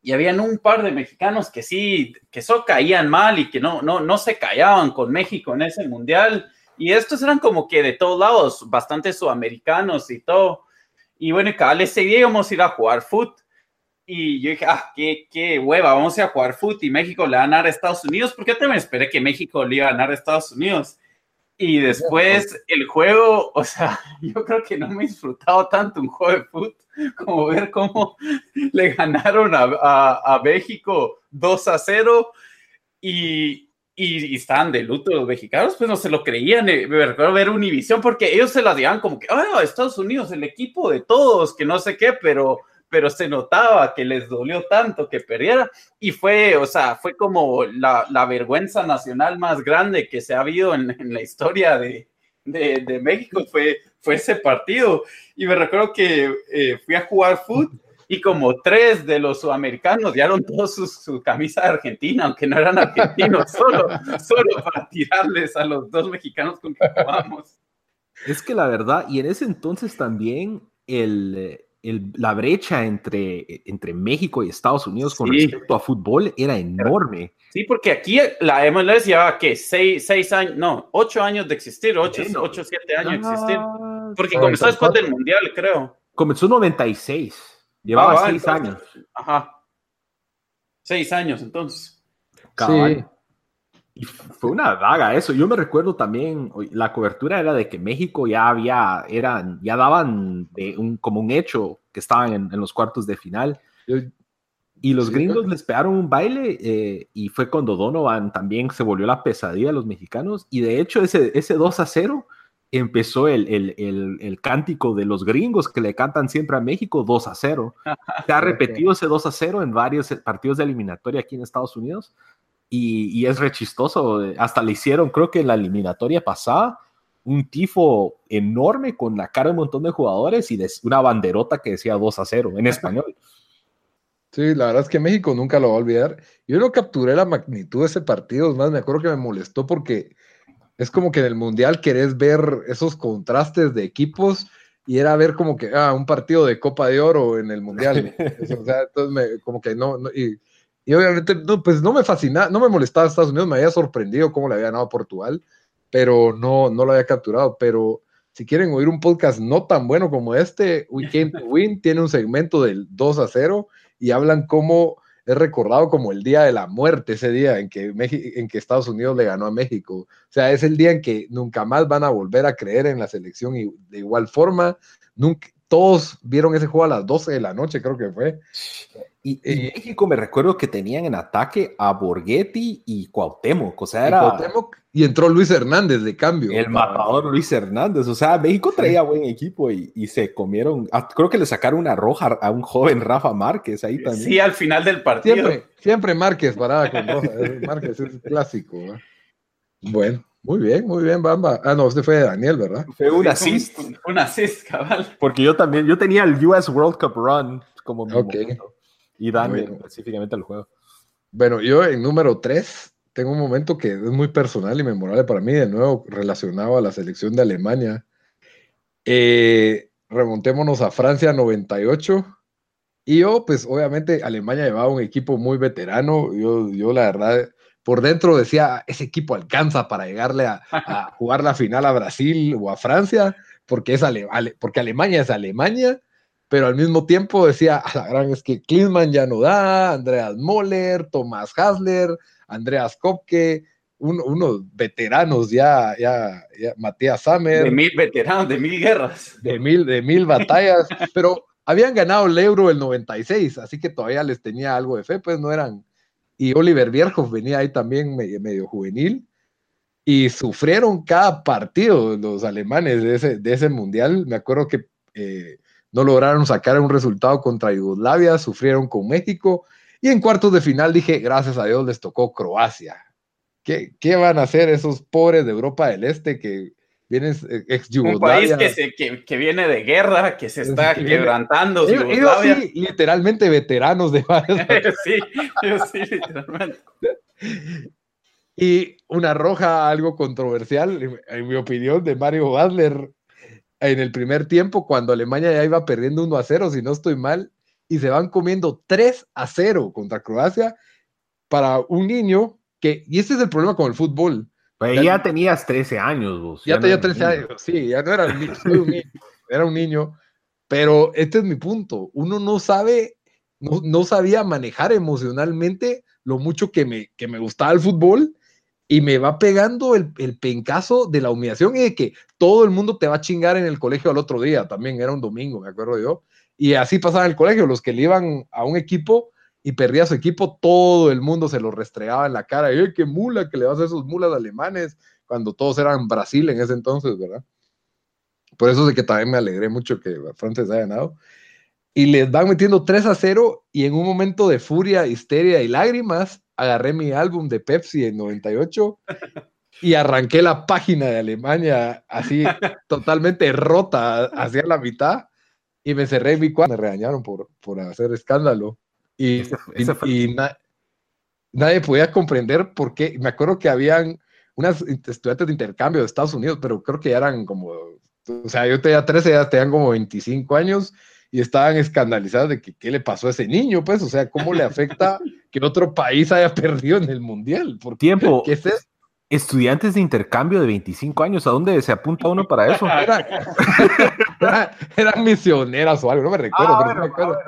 Y habían un par de mexicanos que sí, que eso caían mal y que no, no, no se callaban con México en ese mundial. Y estos eran como que de todos lados, bastante sudamericanos y todo. Y bueno, cada vez ese día íbamos a ir a jugar foot. Y yo dije, ah, qué, qué hueva, vamos a ir a jugar foot y México le va a ganar a Estados Unidos. Porque yo también esperé que México le iba a ganar a Estados Unidos. Y después el juego, o sea, <laughs> yo creo que no me he disfrutado tanto un juego de fútbol como ver cómo <laughs> le ganaron a, a- a México 2 a 0 y, y, y estaban de luto los mexicanos, pues no se lo creían. eh, Me recuerdo ver Univisión porque ellos se las llevaban como que, ah, Estados Unidos, el equipo de todos, que no sé qué, pero, pero se notaba que les dolió tanto que perdiera. Y fue, o sea, fue como la, la vergüenza nacional más grande que se ha habido en, en la historia de, de, de México, fue, fue ese partido. Y me recuerdo que eh, fui a jugar fútbol y como tres de los sudamericanos dieron todos su, su camisa de Argentina, aunque no eran argentinos, solo, solo para tirarles a los dos mexicanos con que jugamos. Es que la verdad, y en ese entonces también el, eh, el- la brecha entre, entre México y Estados Unidos con Sí. respecto a fútbol era enorme. Sí, porque aquí la MLS llevaba, ¿qué? Seis, seis años, no, ocho años de existir, ocho, Bueno. ocho siete años de existir. Ah, Porque Ah, comenzó después 94. del Mundial, creo. Comenzó en 96. Llevaba Ah, seis entonces- años. Ajá. Seis años, entonces. cabal. Y fue una daga eso. Yo me recuerdo también, la cobertura era de que México ya había, eran, ya daban de un, como un hecho que estaban en, en los cuartos de final. Y los Sí, gringos les pegaron un baile eh, y fue cuando Donovan también se volvió la pesadilla de los mexicanos. Y de hecho ese, ese 2 a 0 empezó el, el, el, el cántico de los gringos que le cantan siempre a México 2 a 0. Se ha <laughs> repetido ese 2 a 0 en varios partidos de eliminatoria aquí en Estados Unidos y, y es re chistoso. Hasta le hicieron, creo que en la eliminatoria pasada, un tifo enorme con la cara de un montón de jugadores y una banderota que decía 2 a 0 en español. <laughs> Sí, la verdad es que México nunca lo va a olvidar. Yo no capturé la magnitud de ese partido, es más, me acuerdo que me molestó porque es como que en el Mundial querés ver esos contrastes de equipos y era ver como que, ah, un partido de Copa de Oro en el Mundial. <laughs> o sea, entonces me, como que no, no, y, y obviamente, no, pues no me fascinaba, no me molestaba Estados Unidos, me había sorprendido cómo le había ganado a Portugal, pero no, no lo había capturado, pero si quieren oír un podcast no tan bueno como este, We Came to Win <laughs> tiene un segmento del 2 a 0 y hablan cómo es recordado como el día de la muerte, ese día en que, en que Estados Unidos le ganó a México. O sea, es el día en que nunca más van a volver a creer en la selección y de igual forma, nunca, todos vieron ese juego a las 12 de la noche, creo que fue. Y, y México me recuerdo que tenían en ataque a Borghetti y Cuauhtémoc, o sea, era... Y, Cuauhtémoc, y entró Luis Hernández de cambio. El matador Luis Hernández, o sea, México traía buen equipo y, y se comieron, ah, creo que le sacaron una roja a un joven Rafa Márquez ahí también. Sí, al final del partido. Siempre, siempre Márquez parada con roja, Márquez es clásico. ¿eh? Bueno. Muy bien, muy bien, Bamba. Ah, no, este fue de Daniel, ¿verdad? Fue un assist. Un, un, assist, cabal. Porque yo también, yo tenía el US World Cup Run como mi okay. momento. Y Daniel bueno. específicamente el juego. Bueno, yo en número 3 tengo un momento que es muy personal y memorable para mí, de nuevo relacionado a la selección de Alemania. Eh, remontémonos a Francia 98. Y yo, pues obviamente Alemania llevaba un equipo muy veterano. Yo, yo la verdad, por dentro decía, ese equipo alcanza para llegarle a, a <laughs> jugar la final a Brasil o a Francia, porque, es Ale, Ale, porque Alemania es Alemania, pero al mismo tiempo decía, a la gran es que Klinsmann ya no da, Andreas Moller, Thomas Hasler, Andreas Kopke, un, unos veteranos ya, ya, ya, Matías Sammer. De mil veteranos, de mil guerras. De mil, de mil batallas, <laughs> pero habían ganado el Euro el 96, así que todavía les tenía algo de fe, pues no eran y Oliver Bierhoff venía ahí también medio, medio, juvenil y sufrieron cada partido los alemanes de ese, de ese mundial. Me acuerdo que eh, no lograron sacar un resultado contra Yugoslavia, sufrieron con México y en cuartos de final dije, gracias a Dios les tocó Croacia. ¿Qué, qué van a hacer esos pobres de Europa del Este que vienen ex Yugoslavia. Un país que, se, que, que, viene de guerra, que se <laughs> está que quebrantando. Ellos, ellos sí, literalmente veteranos de <laughs> sí, sí, literalmente. Y una roja algo controversial, en mi opinión, de Mario Badler en el primer tiempo, cuando Alemania ya iba perdiendo 1 a 0, si no estoy mal, y se van comiendo 3 a 0 contra Croacia para un niño que, y este es el problema con el fútbol, pues ya, ya, tenías 13 años, vos. Ya, ya tenía no 13 años, sí, ya no era un niño, un niño, era un niño. Pero este es mi punto. Uno no sabe, no, no, sabía manejar emocionalmente lo mucho que me, que me gustaba el fútbol y me va pegando el, el, pencazo de la humillación y de que todo el mundo te va a chingar en el colegio al otro día. También era un domingo, me acuerdo yo. Y así pasaba en el colegio. Los que le iban a un equipo y perdía su equipo, todo el mundo se lo restregaba en la cara. ¡Eh, qué mula que le vas a esos mulas alemanes! Cuando todos eran Brasil en ese entonces, ¿verdad? Por eso es de que también me alegré mucho que Francia haya ganado. Y les van metiendo 3 a 0 y en un momento de furia, histeria y lágrimas, agarré mi álbum de Pepsi en 98 y arranqué la página de Alemania así <laughs> totalmente rota hacia la mitad y me cerré en mi cuarto. Me regañaron por, por hacer escándalo. Y, ese, ese y, y na, nadie podía comprender por qué. Me acuerdo que habían unas estudiantes de intercambio de Estados Unidos, pero creo que ya eran como, o sea, yo tenía 13, ya tenían como 25 años y estaban escandalizados de que qué le pasó a ese niño, pues, o sea, cómo le afecta <laughs> que otro país haya perdido en el mundial. ¿Por tiempo? ¿Qué es eso? Estudiantes de intercambio de 25 años, ¿a dónde se apunta uno para eso? <laughs> Era, era, eran misioneras o algo, no me recuerdo, ah, pero bueno, no me acuerdo.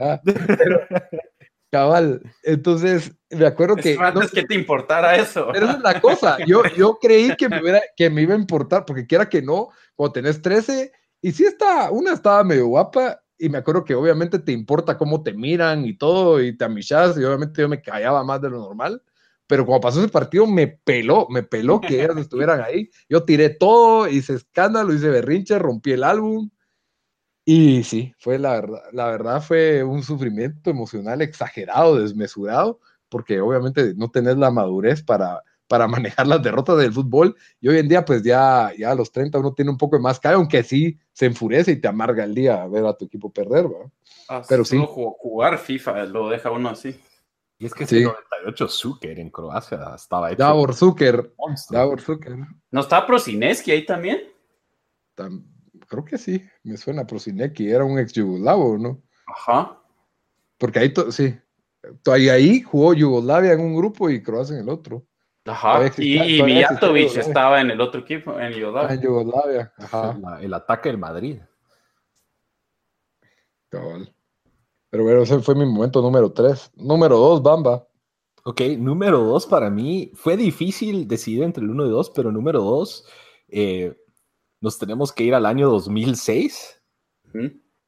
Ah, pero, <laughs> cabal, entonces me acuerdo que. Antes no, que te importara eso. Pero esa es la cosa. Yo, yo creí que me, hubiera, que me iba a importar, porque quiera que no, cuando tenés 13, y sí está, una estaba medio guapa, y me acuerdo que obviamente te importa cómo te miran y todo, y te amichas, y obviamente yo me callaba más de lo normal pero cuando pasó ese partido me peló, me peló que ellas <laughs> estuvieran ahí. Yo tiré todo, hice escándalo, hice berrinche, rompí el álbum. Y sí, fue la verdad, la verdad fue un sufrimiento emocional exagerado, desmesurado, porque obviamente no tenés la madurez para, para manejar las derrotas del fútbol. Y hoy en día, pues ya, ya a los 30 uno tiene un poco de más cae, aunque sí se enfurece y te amarga el día ver a tu equipo perder. Ah, Pero sí. Jugar FIFA lo deja uno así. Y es que sí. 98 Zucker en Croacia estaba hecho. Davor Zucker. Davor Zucker. ¿No está Prosineski ahí también? Tam, creo que sí, me suena Prosineski, era un ex yugoslavo, ¿no? Ajá. Porque ahí, sí, ahí, ahí jugó Yugoslavia en un grupo y Croacia en el otro. Ajá, y, y Mijatovic estaba en el otro equipo, en Yugoslavia. En Yugoslavia, ajá. La, el ataque del Madrid. Cabal. Pero bueno, ese fue mi momento número 3. Número 2, Bamba. Ok, número 2 para mí fue difícil decidir entre el 1 y 2, pero número 2, eh, nos tenemos que ir al año 2006.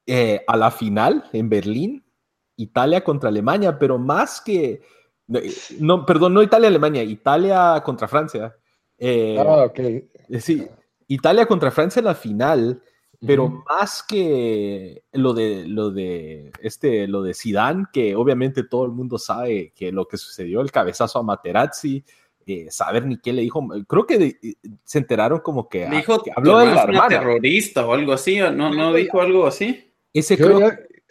eh, a la final en Berlín, Italia contra Alemania, pero más que, no, perdón, no Italia-Alemania, Italia contra Francia. Eh, ah, ok. Sí, Italia contra Francia en la final, pero más que lo de lo de este lo de Zidane, que obviamente todo el mundo sabe que lo que sucedió, el cabezazo a Materazzi, eh, saber ni qué le dijo. Creo que eh, se enteraron como que, dijo habló de la hermana. terrorista o algo así, ¿no, no dijo algo así? Ese creo...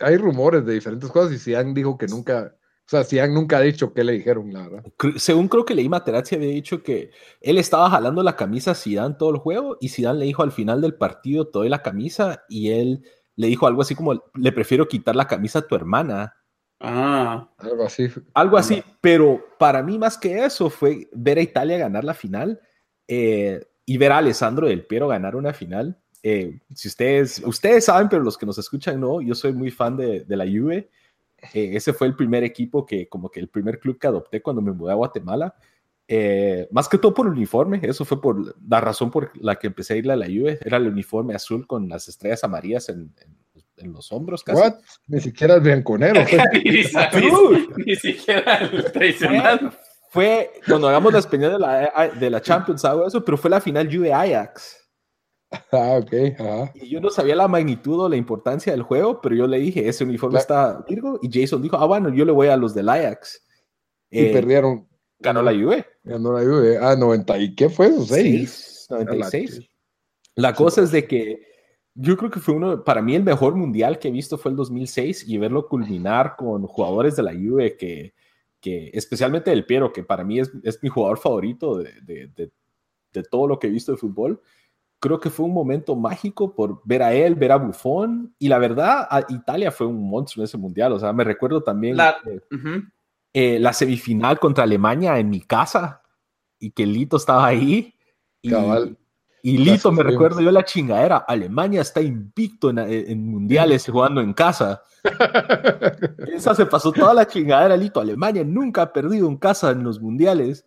hay rumores de diferentes cosas y Zidane dijo que nunca, sea, Zidane nunca ha dicho qué le dijeron, la verdad. Según creo que leí Materazzi había dicho que él estaba jalando la camisa a Zidane todo el juego y Zidane le dijo al final del partido todo la camisa y él le dijo algo así como le prefiero quitar la camisa a tu hermana Ah, algo así. Algo así, pero para mí más que eso fue ver a Italia ganar la final eh, y ver a Alessandro del Piero ganar una final. Eh, si ustedes, ustedes saben, pero los que nos escuchan no, yo soy muy fan de, de la Juve. Eh, ese fue el primer equipo que, como que el primer club que adopté cuando me mudé a Guatemala. más que todo por el uniforme, eso fue por la razón por la que empecé a ir a la Juve, era el uniforme azul con las estrellas amarillas en, en en los hombros casi. Ni siquiera el bianconero. <laughs> ni, siquiera el tradicional. Fue, cuando hagamos la española de la, de la Champions, hago eso, pero fue la final Juve Ajax. Ah, ok. Y yo no sabía la magnitud o la importancia del juego, pero yo le dije, ese uniforme está Virgo, y Jason dijo, ah, bueno, yo le voy a los del Ajax. Y eh, perdieron. Ganó la Juve. Ganó la Juve. Ah, 90. ¿Y qué fue eso? 6. 96. La cosa es de que yo creo que fue uno, para mí el mejor mundial que he visto fue el 2006 y verlo culminar con jugadores de la Juve que, que especialmente el Piero, que para mí es, es mi jugador favorito de, de, de, todo lo que he visto de fútbol. Creo que fue un momento mágico por ver a él, ver a Buffon y la verdad, Italia fue un monstruo en ese mundial. O sea, me recuerdo también la, eh, la semifinal contra Alemania en mi casa y que Lito estaba ahí. Y, y Lito, me recuerdo yo la chingadera. Alemania está invicto en, mundiales jugando en casa. <laughs> Esa se pasó toda la chingadera, Lito. Alemania nunca ha perdido en casa en los mundiales.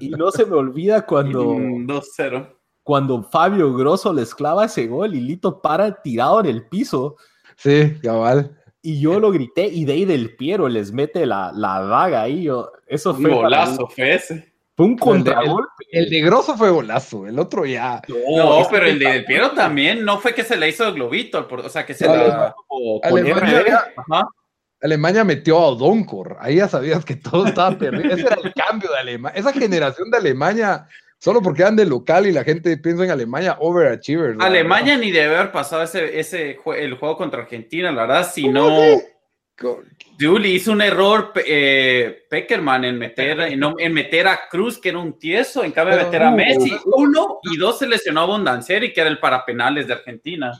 Y no se me olvida cuando. 2-0. Cuando Fabio Grosso le esclava ese gol y Lito para tirado en el piso. Sí, cabal. Y yo lo grité y de ahí del Piero les mete la, la daga ahí. Yo, eso fue. Un golazo fue ese. Fue un contragolpe. El, de Grosso fue golazo, el otro ya. No, pero el de Piero también no fue que se le hizo globito, o sea, que se la. Alemania, metió a Doncor, ahí ya sabías que todo estaba perdido. Ese era el cambio de Alemania. Esa generación de Alemania, solo porque eran de local y la gente piensa en Alemania, overachievers. Alemania ni debe haber pasado ese, ese el juego contra Argentina, la verdad, si no. Julie hizo un error eh, Peckerman en meter, en, meter a Cruz, que era un tieso, en cambio de meter a Messi. Uno y dos se lesionó a Bondancieri, que era el para penales de Argentina.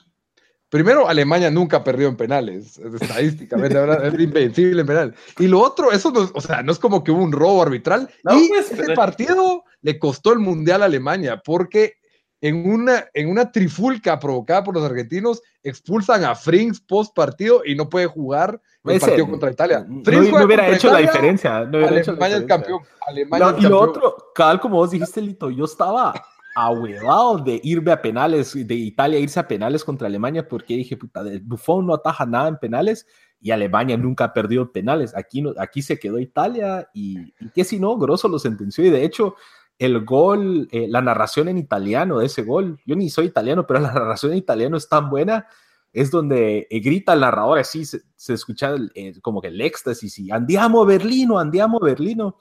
Primero, Alemania nunca perdió en penales, estadísticamente, es invencible en penales. Y lo otro, eso no, o sea, no es como que hubo un robo arbitral. y pues, ese partido le costó el Mundial a Alemania, porque en una, en una trifulca provocada por los argentinos, expulsan a Frings post partido y no puede jugar el partido contra Italia. Frings no, hubiera hecho la diferencia. No Alemania es campeón. Alemania y lo otro, cabal, como vos dijiste, Lito, yo estaba ahuevado de irme a penales, de Italia irse a penales contra Alemania, porque dije, puta, Buffon no ataja nada en penales y Alemania nunca ha perdido penales. Aquí, aquí se quedó Italia y, y que si no, Grosso lo sentenció y de hecho el gol, eh, la narración en italiano de ese gol, yo ni soy italiano, pero <laughs> la narración en italiano es tan buena, es donde eh, grita el narrador, así se, escucha eh, como que el éxtasis y andiamo Berlino, andiamo Berlino.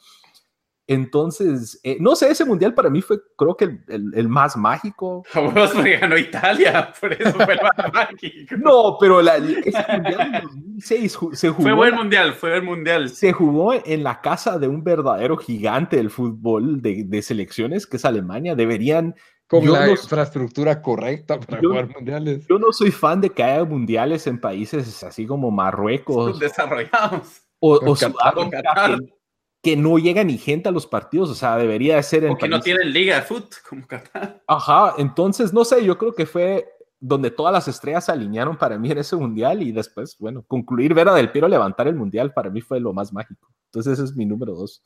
Entonces, no sé, ese mundial para mí fue, creo que el, más mágico. <laughs> Porque ganó Italia, por eso fue el más <laughs> mágico. No, pero la, ese mundial en 2006 se jugó. Fue buen mundial, fue el mundial. Se jugó en la casa de un verdadero gigante del fútbol de, de selecciones, que es Alemania. Deberían. Con la infraestructura correcta para jugar mundiales. Yo no soy fan de que haya mundiales en países así como Marruecos. Desarrollados. O, o Sudáfrica, que no llega ni gente a los partidos, o sea, debería ser en... Porque no tienen liga de fútbol <laughs> como Qatar. Ajá, entonces, no sé, yo creo que fue donde todas las estrellas se alinearon para mí en ese mundial y después, bueno, concluir ver a Del Piero levantar el mundial para mí fue lo más mágico. Entonces ese es mi número dos.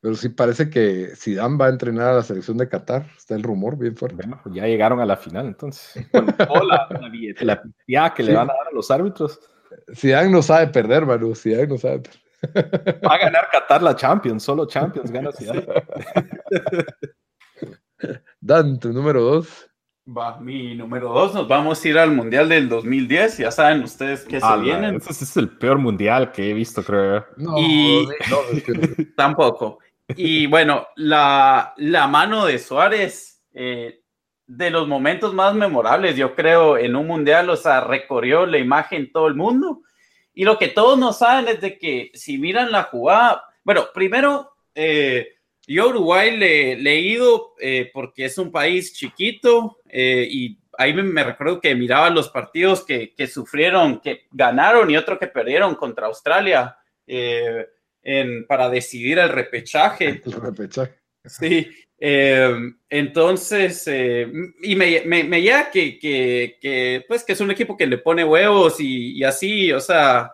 Pero sí parece que Zidane va a entrenar a la selección de Qatar. Está el rumor bien fuerte. Bueno, pues ya llegaron a la final, entonces. Con la, <laughs> la, la que le van a dar a los árbitros. Zidane no sabe perder, Manu. Zidane no sabe perder. Va a ganar Qatar la Champions. Solo Champions gana Zidane. <laughs> Dan, tu número dos. Va, mi número dos, nos vamos a ir al Mundial del 2010, ya saben ustedes que se vienen. Ese es el peor Mundial que he visto, creo. No, y... <laughs> no, tampoco. Y bueno, la, la mano de Suárez, eh, de los momentos más memorables, yo creo, en un mundial, o sea, recorrió la imagen todo el mundo. Y lo que todos no saben es de que si miran la jugada, bueno, primero, eh, yo Uruguay le, he ido eh, porque es un país chiquito y ahí me, recuerdo que miraba los partidos que, que, sufrieron, que ganaron y otro que perdieron contra Australia para decidir el repechaje. El repechaje. Sí, eh, entonces, eh, y me, me, ya que, que, pues, que es un equipo que le pone huevos y, así, o sea,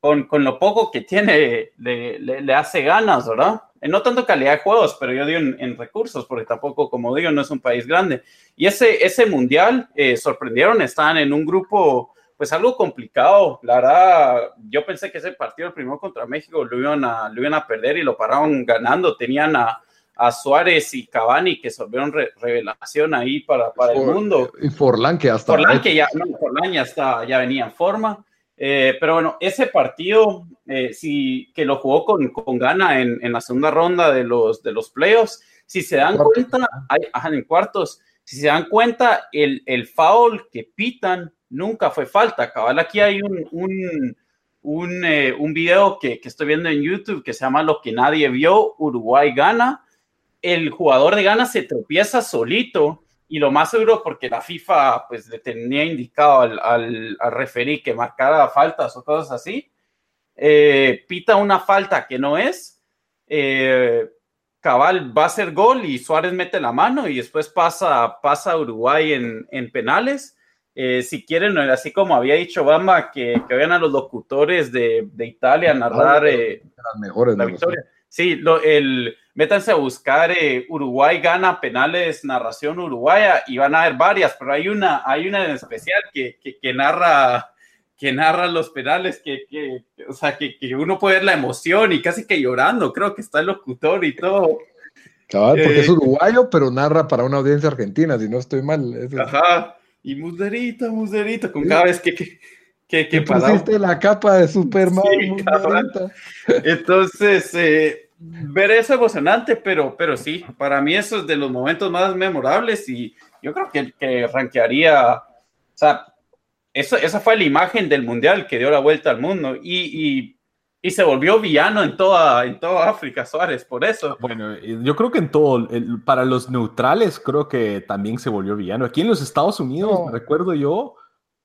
con, con, lo poco que tiene, le, le, hace ganas, ¿verdad? no tanto calidad de juegos, pero yo digo en, recursos, porque tampoco, como digo, no es un país grande. Y ese, ese mundial, eh, sorprendieron, estaban en un grupo pues algo complicado. La verdad, yo pensé que ese partido, el primero contra México, lo iban a, lo iban a perder y lo pararon ganando. Tenían a, a Suárez y Cavani que solvieron revelación ahí para, para el mundo. Y Forlán que hasta... Forlán que ya, Forlán ya, está, ya venía en forma. Eh, pero bueno, ese partido, eh, sí, que lo jugó con, con Gana en, en, la segunda ronda de los, de los playoffs, si se dan cuenta, hay, en cuartos, si se dan cuenta, el, el foul que pitan nunca fue falta. Cabal, aquí hay un, un, un, eh, un video que, que, estoy viendo en YouTube que se llama Lo que nadie vio, Uruguay gana. El jugador de Gana se tropieza solito y lo más seguro porque la FIFA pues le tenía indicado al, al, al referí que marcara faltas o cosas así, eh, pita una falta que no es, eh, Cabal va a hacer gol y Suárez mete la mano y después pasa, pasa Uruguay en, en penales. Eh, si quieren, así como había dicho Bamba, que, que vayan a los locutores de, de Italia a narrar las mejores la victoria. Sí, lo, el, métanse a buscar eh, Uruguay gana penales, narración uruguaya, y van a ver varias, pero hay una, hay una en especial que, que, que narra que narra los penales, que, que o sea, que, que, uno puede ver la emoción y casi que llorando, creo que está el locutor y todo. porque es uruguayo, pero narra para una audiencia argentina, si no estoy mal. Ajá y Musderito, Musderito, con cada vez que, que, que, pusiste la capa de Superman. Entonces, eh, ver eso emocionante, pero, pero sí, para mí eso es de los momentos más memorables y yo creo que, que rankearía, o sea, eso, esa fue la imagen del mundial que dio la vuelta al mundo y, y y se volvió villano en toda, en toda África, Suárez, por eso. Bueno, yo creo que en todo, para los neutrales, creo que también se volvió villano. Aquí en los Estados Unidos, recuerdo yo,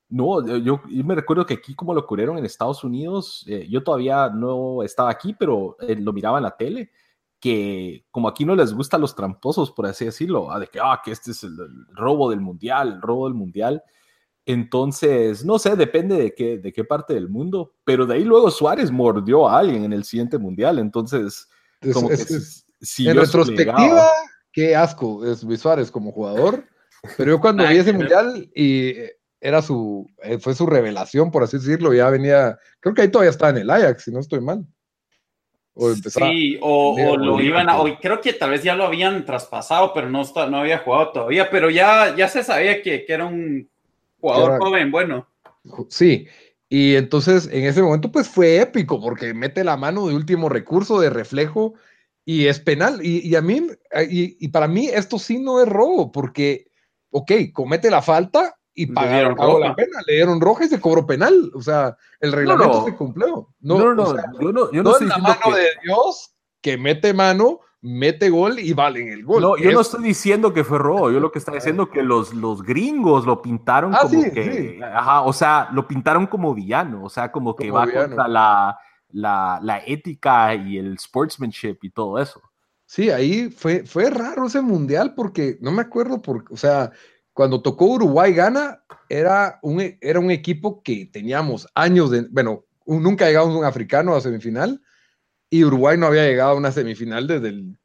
no, yo, me recuerdo que aquí como lo cubrieron en Estados Unidos, eh, yo todavía no estaba aquí, pero eh, lo miraba en la tele, que como aquí no les gustan los tramposos, por así decirlo, ah, de que, ah, que este es el robo del mundial, el robo del mundial. Entonces, no sé, depende de qué, de qué parte del mundo, pero de ahí luego Suárez mordió a alguien en el siguiente mundial, entonces, como es, que en retrospectiva, qué asco es Luis Suárez como jugador, pero yo cuando <laughs> vi ese mundial y era su, eh, fue su revelación, por así decirlo, ya venía, creo que ahí todavía está en el Ajax, si no estoy mal. O sí, o, lo iban a, o creo que tal vez ya lo habían traspasado, pero no, no había jugado todavía, pero ya, ya se sabía que, que era un Jugador joven, bueno. Sí, y entonces en ese momento pues fue épico porque mete la mano de último recurso, de reflejo y es penal. Y, a mí, y, para mí esto sí no es robo porque, ok, comete la falta y pagaron la pena, le dieron roja y se cobró penal. O sea, el reglamento se cumplió. No, no, no, yo no, yo no, estoy la mano de Dios que mete mano mete gol y vale el gol. No, yo no estoy diciendo que fue robo, yo lo que estoy diciendo es que los, los gringos lo pintaron ah, como que, Ajá, o sea, lo pintaron como villano, o sea, como que va contra la, la, la, ética y el sportsmanship y todo eso. Sí, ahí fue, fue raro ese mundial porque no me acuerdo, por, o sea, cuando tocó Uruguay gana, era un, era un equipo que teníamos años de, bueno, nunca llegamos un africano a semifinal y Uruguay no había llegado a una semifinal desde el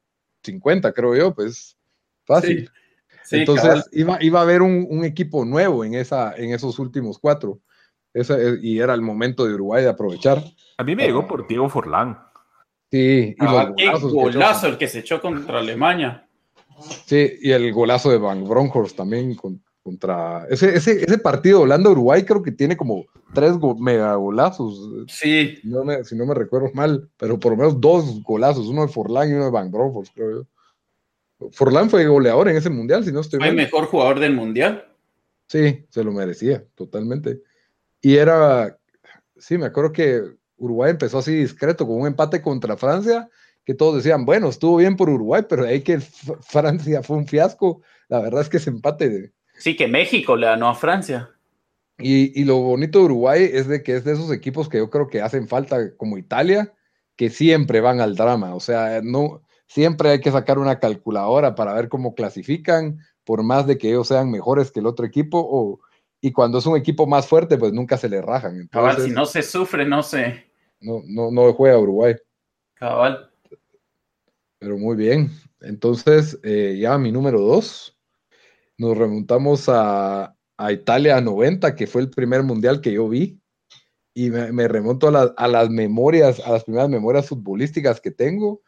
50, creo yo, pues fácil. Entonces iba, iba, a haber un, equipo nuevo en, esa, en esos últimos cuatro. y era el momento de Uruguay de aprovechar. A mí me llegó por Diego Forlán. Sí, y ah, qué golazo el que se echó contra Alemania. Sí, y el golazo de Van Bronckhorst también contra. Ese, ese, ese partido Holanda-Uruguay creo que tiene como tres mega golazos. Sí. Si no, me, si no me recuerdo mal, pero por lo menos dos golazos, uno de Forlán y uno de Van Bronckhorst, creo yo. Forlán fue goleador en ese mundial, si no estoy ¿Fue el mejor jugador del mundial? Sí, se lo merecía, totalmente. Y era, sí, me acuerdo que Uruguay empezó así discreto con un empate contra Francia, que todos decían, bueno, estuvo bien por Uruguay, pero ahí que Francia fue un fiasco, la verdad es que ese empate... De... Sí, que México le ganó a Francia. Y, lo bonito de Uruguay es de que es de esos equipos que yo creo que hacen falta, como Italia, que siempre van al drama. O sea, no, siempre hay que sacar una calculadora para ver cómo clasifican, por más de que ellos sean mejores que el otro equipo, o, y cuando es un equipo más fuerte, pues nunca se le rajan. Entonces, si no se sufre, no se. No, no, no juega Uruguay. Cabal. Pero muy bien. Entonces, eh, ya mi número dos. Nos remontamos a, a Italia 90, que fue el primer mundial que yo vi. Y me, remonto a, las memorias, a las primeras memorias futbolísticas que tengo.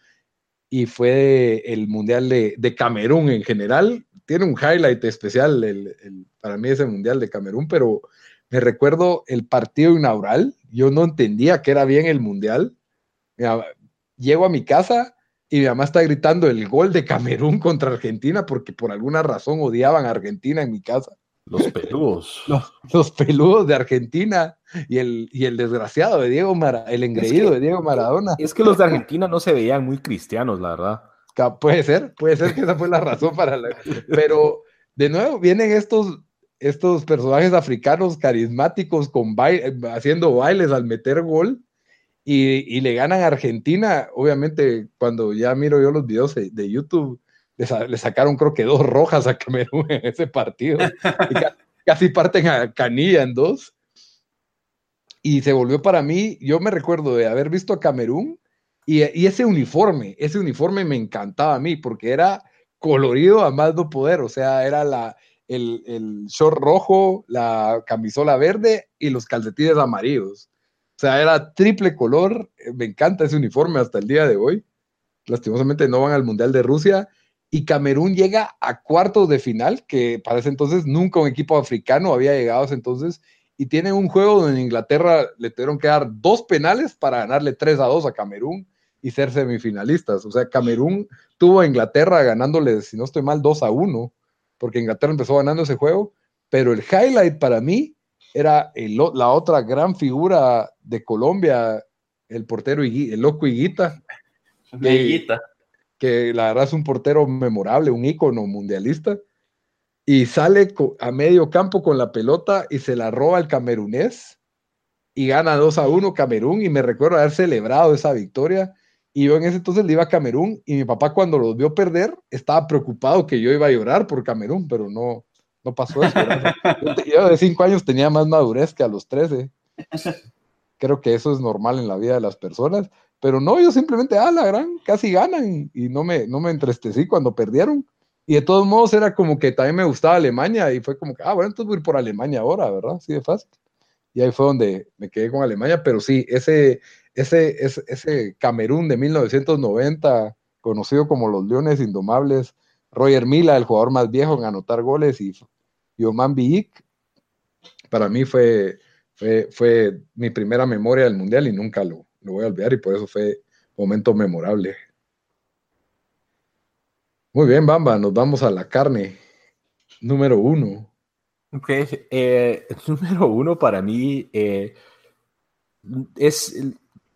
Y fue el mundial de, de Camerún en general. Tiene un highlight especial el, para mí ese mundial de Camerún, pero me recuerdo el partido inaugural. Yo no entendía que era bien el mundial. Llego a mi casa y mi mamá está gritando el gol de Camerún contra Argentina porque por alguna razón odiaban a Argentina en mi casa. Los peludos. <laughs> Los, peludos de Argentina y el, y el desgraciado de Diego Maradona, el engreído de Diego Maradona. Es que los de Argentina no se veían muy cristianos, la verdad. Puede ser, puede ser que esa fue la razón para la... Pero de nuevo vienen estos, estos personajes africanos carismáticos con haciendo bailes al meter gol y, le ganan a Argentina. Obviamente, cuando ya miro yo los videos de YouTube, le, sacaron creo que dos rojas a Camerún en ese partido. <laughs> casi parten a Canilla en dos. Y se volvió para mí, yo me recuerdo de haber visto a Camerún y, ese uniforme, ese uniforme me encantaba a mí porque era colorido a más no poder, o sea, era la, el, el short rojo, la camisola verde y los calcetines amarillos. O sea, era triple color, me encanta ese uniforme hasta el día de hoy. Lastimosamente no van al Mundial de Rusia y Camerún llega a cuartos de final, que para ese entonces nunca un equipo africano había llegado a ese entonces, y tienen un juego donde en Inglaterra le tuvieron que dar dos penales para ganarle 3 a 2 a Camerún y ser semifinalistas. O sea, Camerún tuvo a Inglaterra ganándole, si no estoy mal, 2 a 1, porque Inglaterra empezó ganando ese juego, pero el highlight para mí era la otra gran figura de Colombia, el portero, el loco Higuita. Higuita que la verdad es un portero memorable, un ícono mundialista, y sale a medio campo con la pelota y se la roba al camerunés y gana 2 a 1 Camerún y me recuerdo haber celebrado esa victoria y yo en ese entonces le iba a Camerún y mi papá cuando los vio perder estaba preocupado que yo iba a llorar por Camerún, pero no, no pasó eso. yo de 5 años tenía más madurez que a los 13. Creo que eso es normal en la vida de las personas pero no, yo simplemente, ah, la gran, casi ganan y no me, no me entristecí cuando perdieron. Y de todos modos era como que también me gustaba Alemania y fue como que, ah, bueno, entonces voy a ir por Alemania ahora, ¿verdad? Así de fácil. Y ahí fue donde me quedé con Alemania, pero sí, ese, ese, ese, ese Camerún de 1990, conocido como los Leones Indomables, Roger Mila, el jugador más viejo en anotar goles, y, y Oman para mí fue, fue, fue mi primera memoria del Mundial y nunca lo, lo voy a olvidar y por eso fue momento memorable. Muy bien, Bamba, nos vamos a la carne. Número uno. Ok, eh, <laughs> número uno para mí eh, es,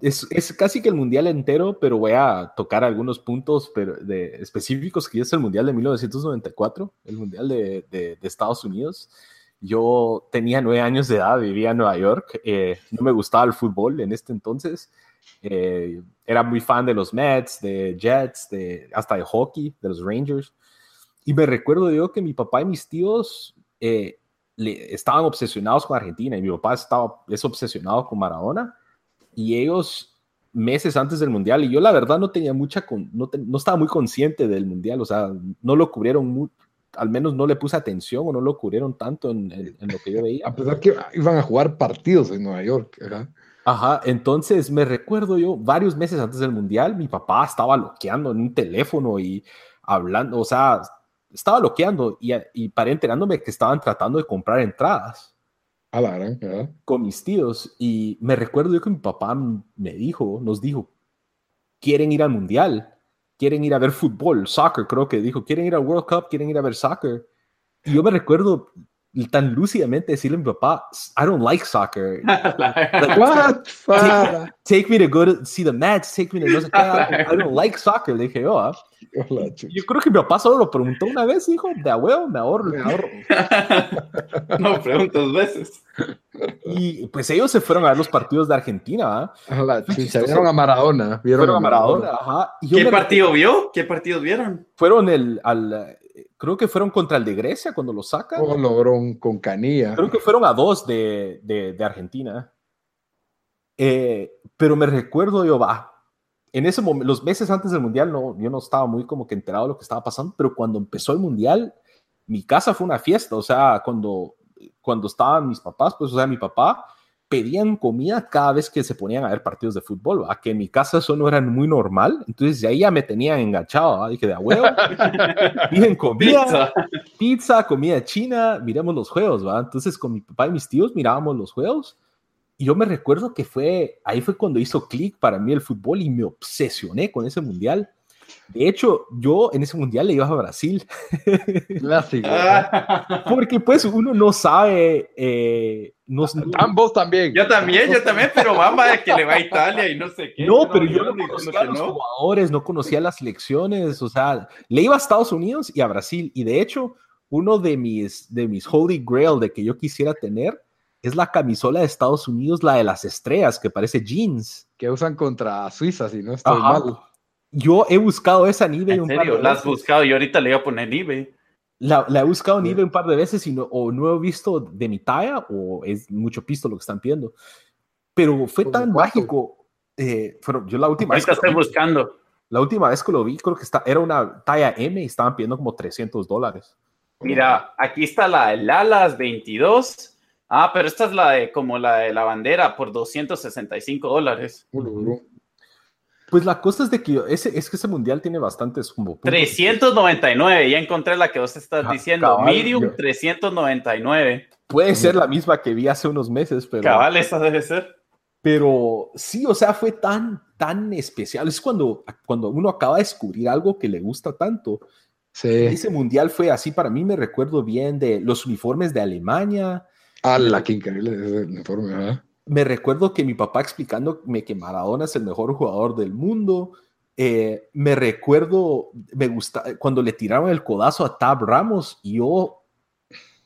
es, casi que el mundial entero, pero voy a tocar algunos puntos pero de, específicos, que es el mundial de 1994, el mundial de, de, Estados Unidos. Yo tenía nueve años de edad, vivía en Nueva York, eh, no me gustaba el fútbol en este entonces, eh, era muy fan de los Mets, de Jets, de, hasta de hockey, de los Rangers. Y me recuerdo yo que mi papá y mis tíos eh, estaban obsesionados con Argentina y mi papá estaba, es obsesionado con Maradona y ellos meses antes del mundial y yo la verdad no tenía mucha, no, no estaba muy consciente del mundial, o sea, no lo cubrieron, al menos no le puse atención o no lo cubrieron tanto en, lo que yo veía. <laughs> A pesar que iban a jugar partidos en Nueva York. Ajá, entonces me recuerdo yo, varios meses antes del mundial, mi papá estaba loqueando en un teléfono y hablando, o sea, estaba loqueando y, y para enterándome que estaban tratando de comprar entradas. A la gran, Con mis tíos. Y me recuerdo yo que mi papá me dijo, nos dijo, quieren ir al mundial, quieren ir a ver fútbol, soccer, creo que dijo, quieren ir al World Cup, quieren ir a ver soccer. Y yo me recuerdo tan lúcidamente decirle a mi papá, I don't like soccer. <laughs> like, what? Take, take, me to go to see the match, take me to no sé <laughs> I don't like soccer. Le dije, oh, yo creo que mi papá solo lo preguntó una vez, hijo, de abuelo, me ahorro, me ahorro. <laughs> no preguntas veces. Y pues ellos se fueron a ver los partidos de Argentina, se vieron a Maradona. Vieron fueron a Maradona, ajá. ¿Qué partido vio? ¿Qué partidos vieron? Fueron el, al, creo que fueron contra el de Grecia cuando lo sacan. O lograron con Canilla. Creo que fueron a dos de, de, Argentina. Eh, pero me recuerdo yo, va, en ese momento, los meses antes del Mundial, no, yo no estaba muy como que enterado de lo que estaba pasando, pero cuando empezó el Mundial, mi casa fue una fiesta, o sea, cuando, cuando estaban mis papás, pues, o sea, mi papá pedían comida cada vez que se ponían a ver partidos de fútbol, a que en mi casa eso no era muy normal, entonces ahí ya me tenían enganchado, dije de abuelo, <laughs> piden comida, pizza. pizza, comida china, miremos los juegos, ¿va? entonces con mi papá y mis tíos mirábamos los juegos, y yo me recuerdo que fue, ahí fue cuando hizo clic para mí el fútbol y me obsesioné con ese mundial. De hecho, yo en ese mundial le iba a Brasil. <laughs> Clásico. Porque pues uno no sabe. Eh, no, Ambos también. Yo también, yo también, pero vamos a que le va a Italia y no sé qué. No, pero yo no conocía a los jugadores, no conocía las selecciones. O sea, le iba a Estados Unidos y a Brasil. Y de hecho, uno de mis, de mis holy grail de que yo quisiera tener es la camisola de Estados Unidos, la de las estrellas, que parece jeans. Que usan contra Suiza, si no estoy mal. Yo he buscado esa en eBay ¿En un serio? ¿La has buscado y ahorita le voy a poner en eBay? La, he buscado en eBay un par de veces y no, o no he visto de mi talla o es mucho pisto lo que están pidiendo. Pero fue tan mágico. Eh, yo la última vez. estoy buscando. La última vez que lo vi, creo que está, era una talla M y estaban pidiendo como 300 dólares. Mira, aquí está la Lalas 22. Ah, pero esta es la de como la de la bandera por 265 dólares. Pues la cosa es de que ese, es que ese mundial tiene bastantes como 399, ya encontré la que vos estás ah, diciendo. Medium 399. Puede ser la misma que vi hace unos meses, pero. Cabal, esa debe ser. Pero sí, o sea, fue tan, tan especial. Es cuando, cuando uno acaba de descubrir algo que le gusta tanto. Sí. Ese mundial fue así para mí, me recuerdo bien de los uniformes de Alemania. Ah, la que increíble ese uniforme, ¿verdad? Me recuerdo que mi papá explicándome que Maradona es el mejor jugador del mundo. Eh, me recuerdo, me gusta, cuando le tiraron el codazo a Tab Ramos, yo,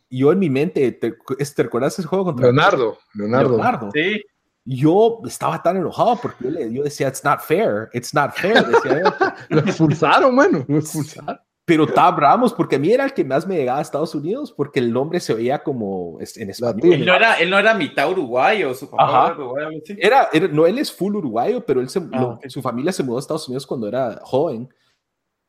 yo en mi mente, ¿te, ¿te recuerdas ese juego contra Leonardo? Leonardo. Leonardo. Sí. Yo estaba tan enojado porque yo, le, yo decía, it's not fair, it's not fair. <laughs> lo expulsaron, bueno, lo expulsaron. Pero Tab Ramos, porque a mí era el que más me llegaba a Estados Unidos, porque el nombre se oía como en español. Él no era, él no era mitad uruguayo, su papá era uruguayo. Era, no, él es full uruguayo, pero él se, ah, su familia se mudó a Estados Unidos cuando era joven.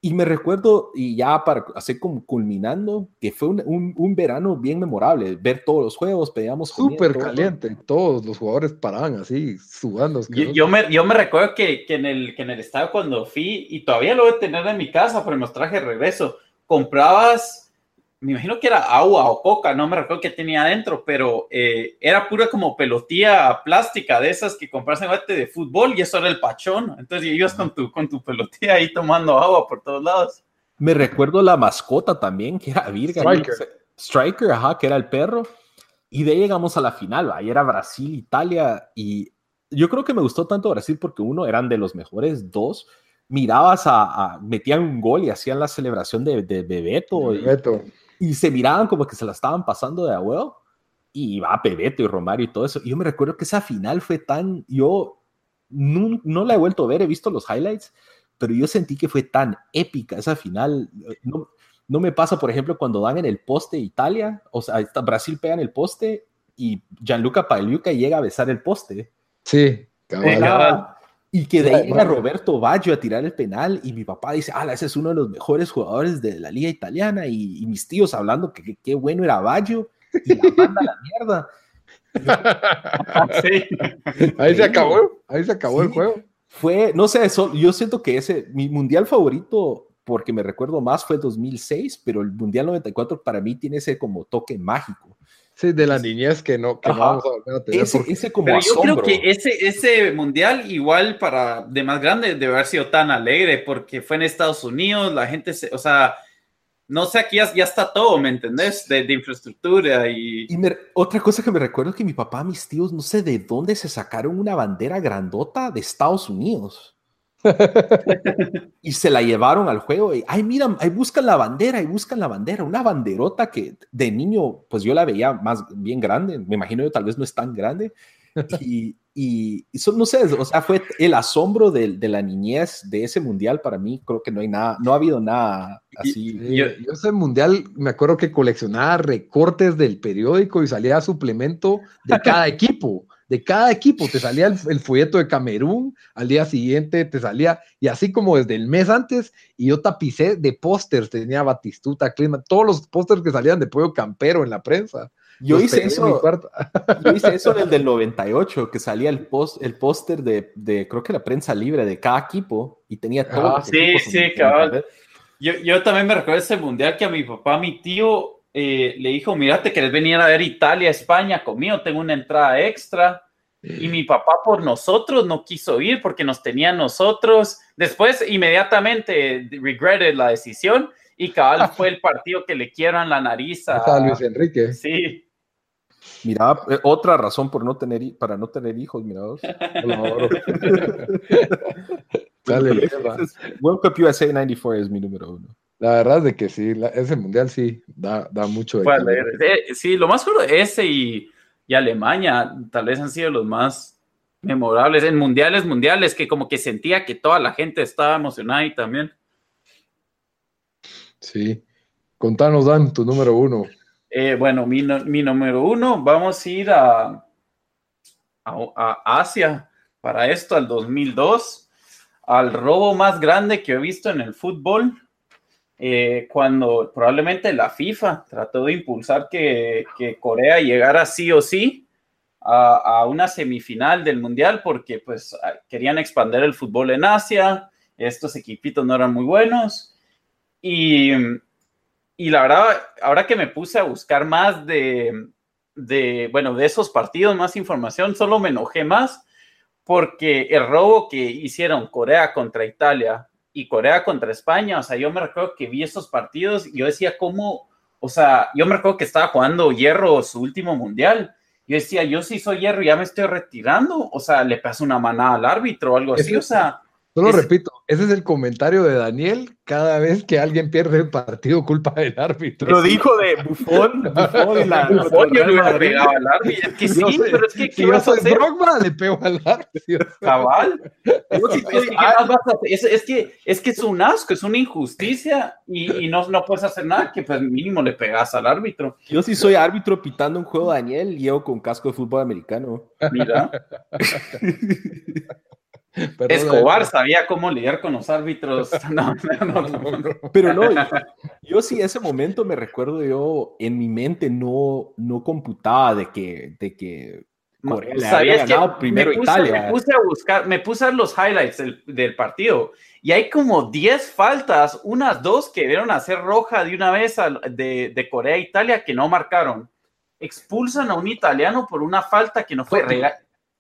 Y me recuerdo, y ya para hacer como culminando, que fue un, un, verano bien memorable, ver todos los juegos, pedíamos Súper caliente, todos los jugadores paraban así, sudando. Yo, me, yo me recuerdo que, que, en el, que en el estado cuando fui, y todavía lo voy a tener en mi casa, pero nos traje de regreso, comprabas me imagino que era agua o coca, no me recuerdo qué tenía adentro, pero eh, era pura como pelotilla plástica de esas que compras en bate de fútbol y eso era el pachón. Entonces ibas con tu, con tu pelotilla ahí tomando agua por todos lados. Me recuerdo la mascota también, que era Virga. Striker. Striker, ajá, que era el perro. Y de ahí llegamos a la final, ahí era Brasil, Italia, y yo creo que me gustó tanto Brasil porque uno, eran de los mejores, dos, mirabas a, metían un gol y hacían la celebración de, de Bebeto. Bebeto y se miraban como que se la estaban pasando de abuelo y va Pebeto y Romario y todo eso. Y yo me recuerdo que esa final fue tan, yo no, no, la he vuelto a ver, he visto los highlights, pero yo sentí que fue tan épica esa final. No, no me pasa, por ejemplo, cuando dan en el poste Italia, o sea, Brasil pega en el poste y Gianluca Pagliuca llega a besar el poste. Sí, cabal. Y que de ahí llega Roberto Baggio a tirar el penal y mi papá dice, ah, ese es uno de los mejores jugadores de la liga italiana y, mis tíos hablando que qué bueno era Baggio y la manda a la mierda. <laughs> Ahí se acabó, ahí se acabó el juego. Fue, no sé, eso, yo siento que ese, mi mundial favorito, porque me recuerdo más, fue 2006, pero el mundial 94 para mí tiene ese como toque mágico. Sí, de la niñez que no, que no vamos a volver a tener. Ese, como Pero yo creo que ese, ese mundial, igual para de más grande, debe haber sido tan alegre porque fue en Estados Unidos, la gente, se, o sea, no sé, aquí ya, está todo, ¿me entendés? De, infraestructura y... y otra cosa que me recuerdo es que mi papá, mis tíos, no sé de dónde se sacaron una bandera grandota de Estados Unidos. Y se la llevaron al juego. Y, ay, mira, ahí buscan la bandera, y buscan la bandera. Una banderota que de niño, pues yo la veía más bien grande. Me imagino yo tal vez no es tan grande. Y, y, no sé, o sea, fue el asombro de, de, la niñez de ese mundial para mí. Creo que no hay nada, no ha habido nada así. yo, ese mundial me acuerdo que coleccionaba recortes del periódico y salía suplemento de cada equipo de cada equipo. Te salía el, folleto de Camerún, al día siguiente te salía, y así como desde el mes antes, y yo tapicé de pósters, tenía Batistuta, Clima, todos los pósters que salían de Pollo Campero en la prensa. Yo <laughs> hice eso. Yo hice eso en el del 98, que salía el post, el póster de, de, creo que la prensa libre de cada equipo y tenía todo. Ah, sí, sí, cabal. Yo, yo, también me recuerdo ese mundial que a mi papá, mi tío, eh, le dijo, mira, te querés venir a ver Italia, España conmigo, tengo una entrada extra. Y mi papá por nosotros no quiso ir porque nos tenía nosotros. Después, inmediatamente, regretted la decisión y cabal fue el partido que le quieran la nariz a, Luis Enrique. Sí. Mira, eh, otra razón por no tener, para no tener hijos, mira. <laughs> <laughs> Dale, World Cup USA 94 es mi número uno. La verdad es de que sí, ese mundial sí da, da mucho. Eh, sí, lo más seguro ese y, y, Alemania tal vez han sido los más memorables en mundiales, mundiales, que como que sentía que toda la gente estaba emocionada y también. Sí. Contanos, Dan, tu número uno. Eh, bueno, mi, mi, número uno, vamos a ir a, a, a Asia para esto, al 2002, al robo más grande que he visto en el fútbol eh, cuando probablemente la FIFA trató de impulsar que, Corea llegara sí o sí a, una semifinal del Mundial porque pues querían expandir el fútbol en Asia, estos equipitos no eran muy buenos. Y, y la verdad, ahora que me puse a buscar más de, de, bueno, de esos partidos, más información, solo me enojé más porque el robo que hicieron Corea contra Italia y Corea contra España, o sea, yo me recuerdo que vi esos partidos y yo decía, ¿cómo? O sea, yo me recuerdo que estaba jugando Hierro su último mundial. Yo decía, yo sí soy Hierro, ya me estoy retirando. O sea, le pasa una manada al árbitro o algo así. O sea, Solo repito, ese es el comentario de Daniel cada vez que alguien pierde el partido culpa del árbitro. Lo dijo de Bufón, <laughs> Bufón, la, Bufón yo le hubiera pegado al árbitro. Es que sí, pero es que ¿qué vas a hacer? Drogba le pego al árbitro. Cabal. <laughs> Es, es, que, es que es un asco, es una injusticia y, y, no, no puedes hacer nada que pues mínimo le pegas al árbitro. Yo sí soy árbitro pitando un juego Daniel, llevo con casco de fútbol americano. Mira. <laughs> <laughs> Escobar sabía cómo lidiar con los árbitros. <laughs> Pero no, yo, sí, ese momento me recuerdo yo, en mi mente no, no computaba de que, de que Corea le había ganado primero me puse, Italia. Me puse a buscar, me puse a los highlights del, partido y hay como 10 faltas, unas dos que vieron hacer roja de una vez de, de Corea e Italia que no marcaron. Expulsan a un italiano por una falta que no fue regal.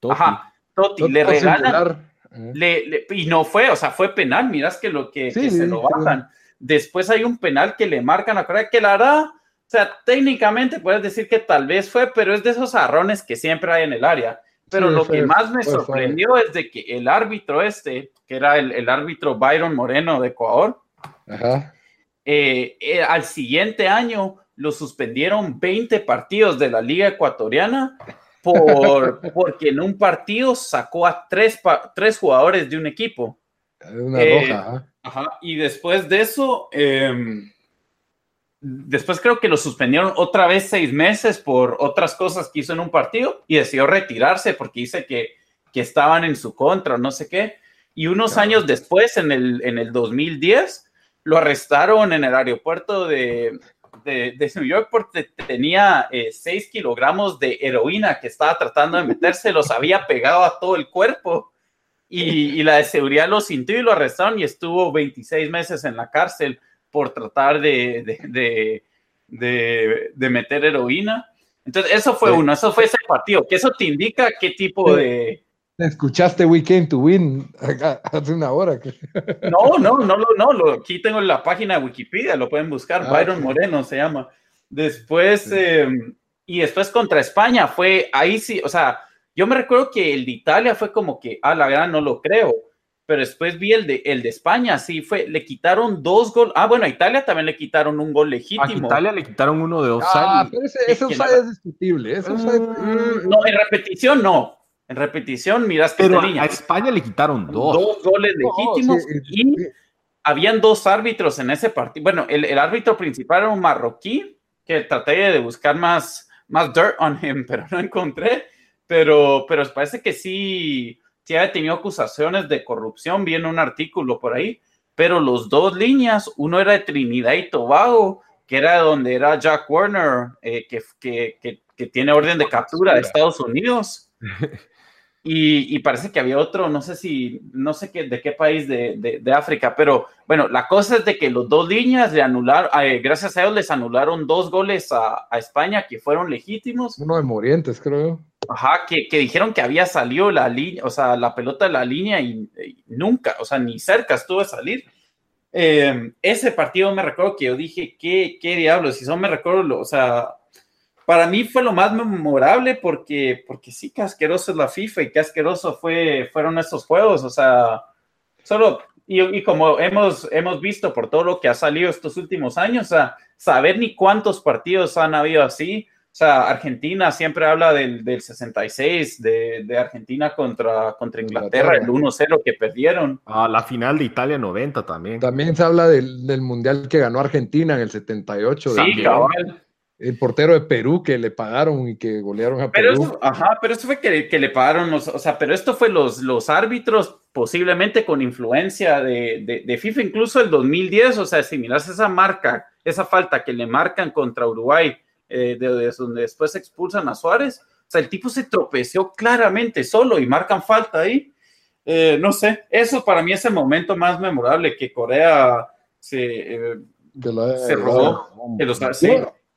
Ajá, Totti, le regalan le, y no fue, o sea, fue penal, miras que lo que, se lo bajan. Después hay un penal que le marcan a Corea que la hará, o sea, técnicamente puedes decir que tal vez fue, pero es de esos arrones que siempre hay en el área. Pero lo que más me sorprendió es de que el árbitro este, que era el, árbitro Byron Moreno de Ecuador, eh, eh, al siguiente año lo suspendieron 20 partidos de la Liga Ecuatoriana por, porque en un partido sacó a tres, tres jugadores de un equipo. Una eh, roja. Ajá, y después de eso, em, después creo que lo suspendieron otra vez seis meses por otras cosas que hizo en un partido y decidió retirarse porque dice que, que estaban en su contra, no sé qué. Y unos años después, en el, en el 2010, lo arrestaron en el aeropuerto de, de, de New York porque tenía 6 eh, kilogramos de heroína que estaba tratando de meterse, los había pegado a todo el cuerpo. Y, y, la de seguridad lo sintió y lo arrestaron y estuvo 26 meses en la cárcel por tratar de, de, de, de meter heroína. Entonces, eso fue uno, eso fue ese partido, que eso te indica qué tipo de... Escuchaste We Came to Win hace una hora. No, no, no, no, no, aquí tengo la página de Wikipedia, lo pueden buscar, ah, Byron Moreno se llama. Después, em, y después contra España fue, ahí sí, o sea, yo me recuerdo que el de Italia fue como que, ah, la verdad no lo creo, pero después vi el de, el de España, sí fue, le quitaron dos goles. Ah, bueno, a Italia también le quitaron un gol legítimo. A Italia le quitaron uno de offside. Ah, pero ese, ese offside es discutible. Ese mm, no, en repetición no. En repetición, miraste pero a España le quitaron dos. Dos goles legítimos y habían dos árbitros en ese partido. Bueno, el, el, árbitro principal era un marroquí, que traté de buscar más, más dirt on him, <laughs> pero no encontré. Pero, pero parece que sí sí había tenido acusaciones de corrupción, viene un artículo por ahí, pero los dos líneas, uno era de Trinidad y Tobago, que era donde era Jack Warner, eh, que, que, que, tiene orden de captura de Estados Unidos. <laughs> Y, y, parece que había otro, no sé si, no sé qué, de qué país de, de, África, pero bueno, la cosa es de que los dos líneas le anularon, eh, gracias a ellos les anularon dos goles a, a, España que fueron legítimos. Uno de Morientes, creo. Ajá, que, que, dijeron que había salido la línea, o sea, la pelota de la línea y, nunca, o sea, ni cerca estuvo de salir. Eh, ese partido me recuerdo que yo dije, ¿qué, qué diablos? Si son me recuerdo, o sea, para mí fue lo más memorable porque, porque sí, qué asqueroso es la FIFA y qué asqueroso fue, fueron estos juegos. O sea, solo, y, y, como hemos, hemos visto por todo lo que ha salido estos últimos años, o sea, saber ni cuántos partidos han habido así. O sea, Argentina siempre habla del, del 66, de, de, Argentina contra, contra Inglaterra, el 1-0 que perdieron. Ah, la final de Italia 90 también. También se habla del, del Mundial que ganó Argentina en el 78. Sí, cabal el portero de Perú que le pagaron y que golearon a pero Perú. Eso, ajá, pero eso fue que, que, le pagaron, los, o sea, pero esto fue los, los árbitros posiblemente con influencia de, de, de, FIFA, incluso el 2010, o sea, si miras esa marca, esa falta que le marcan contra Uruguay, eh, de, donde después expulsan a Suárez, o sea, el tipo se tropeció claramente solo y marcan falta ahí. Eh, no sé, eso para mí es el momento más memorable que Corea se, eh, se robó. Que los, sí.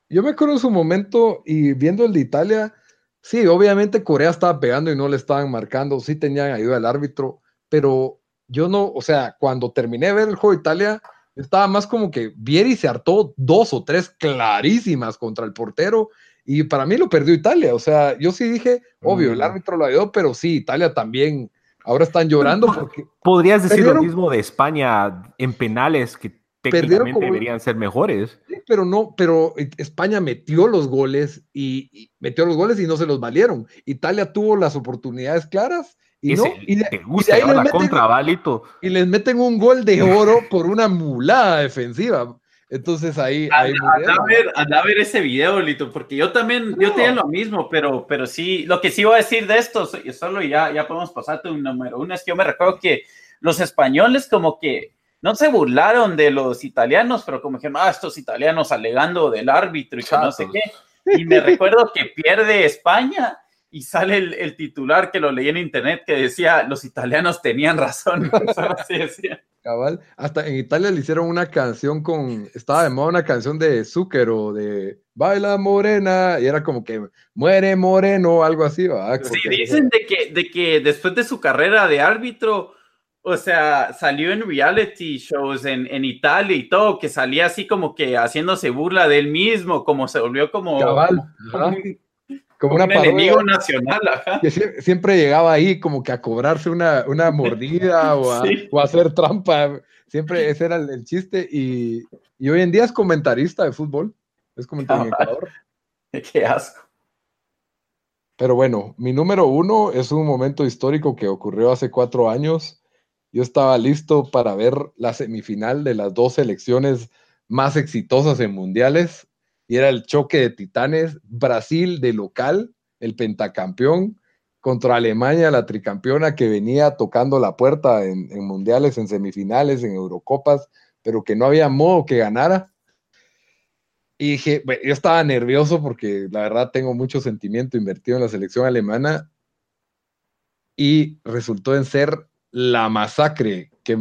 Yo me acuerdo en su momento y viendo el de Italia, sí, obviamente Corea estaba pegando y no le estaban marcando, sí tenían ayuda del árbitro, pero yo no, o sea, cuando terminé de ver el juego de Italia, estaba más como que Vieri se hartó dos o tres clarísimas contra el portero y para mí lo perdió Italia, o sea, yo sí dije, obvio, el mm. árbitro lo ayudó, pero sí, Italia también. Ahora están llorando porque... Podrías decir lo mismo de España en penales, que técnicamente deberían ser mejores. pero no, pero España metió los goles y, metió los goles y no se los valieron. Italia tuvo las oportunidades claras y no. Y de, gusta y ahí les meten, contra, Y les meten un gol de <laughs> oro por una mulada defensiva. Entonces ahí. ahí anda, a ver, anda, a ver, ese video, Lito, porque yo también, no. yo tenía lo mismo, pero, pero sí, lo que sí voy a decir de esto, solo ya, ya podemos pasarte un número uno, es que yo me recuerdo que los españoles como que no se burlaron de los italianos, pero como dijeron, ah, estos italianos alegando del árbitro y que no sé qué. Y me recuerdo que pierde España y sale el, el, titular que lo leí en internet que decía, los italianos tenían razón. <laughs> Así decía. Cabal, hasta en Italia le hicieron una canción con, estaba de moda una canción de Zucchero, de Baila Morena, y era como que muere Moreno, algo así. ¿verdad? Sí, dicen de que, de que después de su carrera de árbitro, o sea, salió en reality shows en, en, Italia y todo, que salía así como que haciéndose burla de él mismo, como se volvió como, Cabal, <laughs> como, un enemigo nacional. Ajá. Que siempre llegaba ahí como que a cobrarse una, una <laughs> mordida o, a, sí. o, a, hacer trampa. Siempre ese era el, el chiste. Y, y, hoy en día es comentarista de fútbol. Es comentarista. <laughs> Qué asco. Pero bueno, mi número uno es un momento histórico que ocurrió hace cuatro años yo estaba listo para ver la semifinal de las dos selecciones más exitosas en mundiales y era el choque de titanes, Brasil de local, el pentacampeón, contra Alemania, la tricampeona que venía tocando la puerta en, mundiales, en semifinales, en Eurocopas, pero que no había modo que ganara. Y dije, yo estaba nervioso porque la verdad tengo mucho sentimiento invertido en la selección alemana y resultó en ser la masacre que,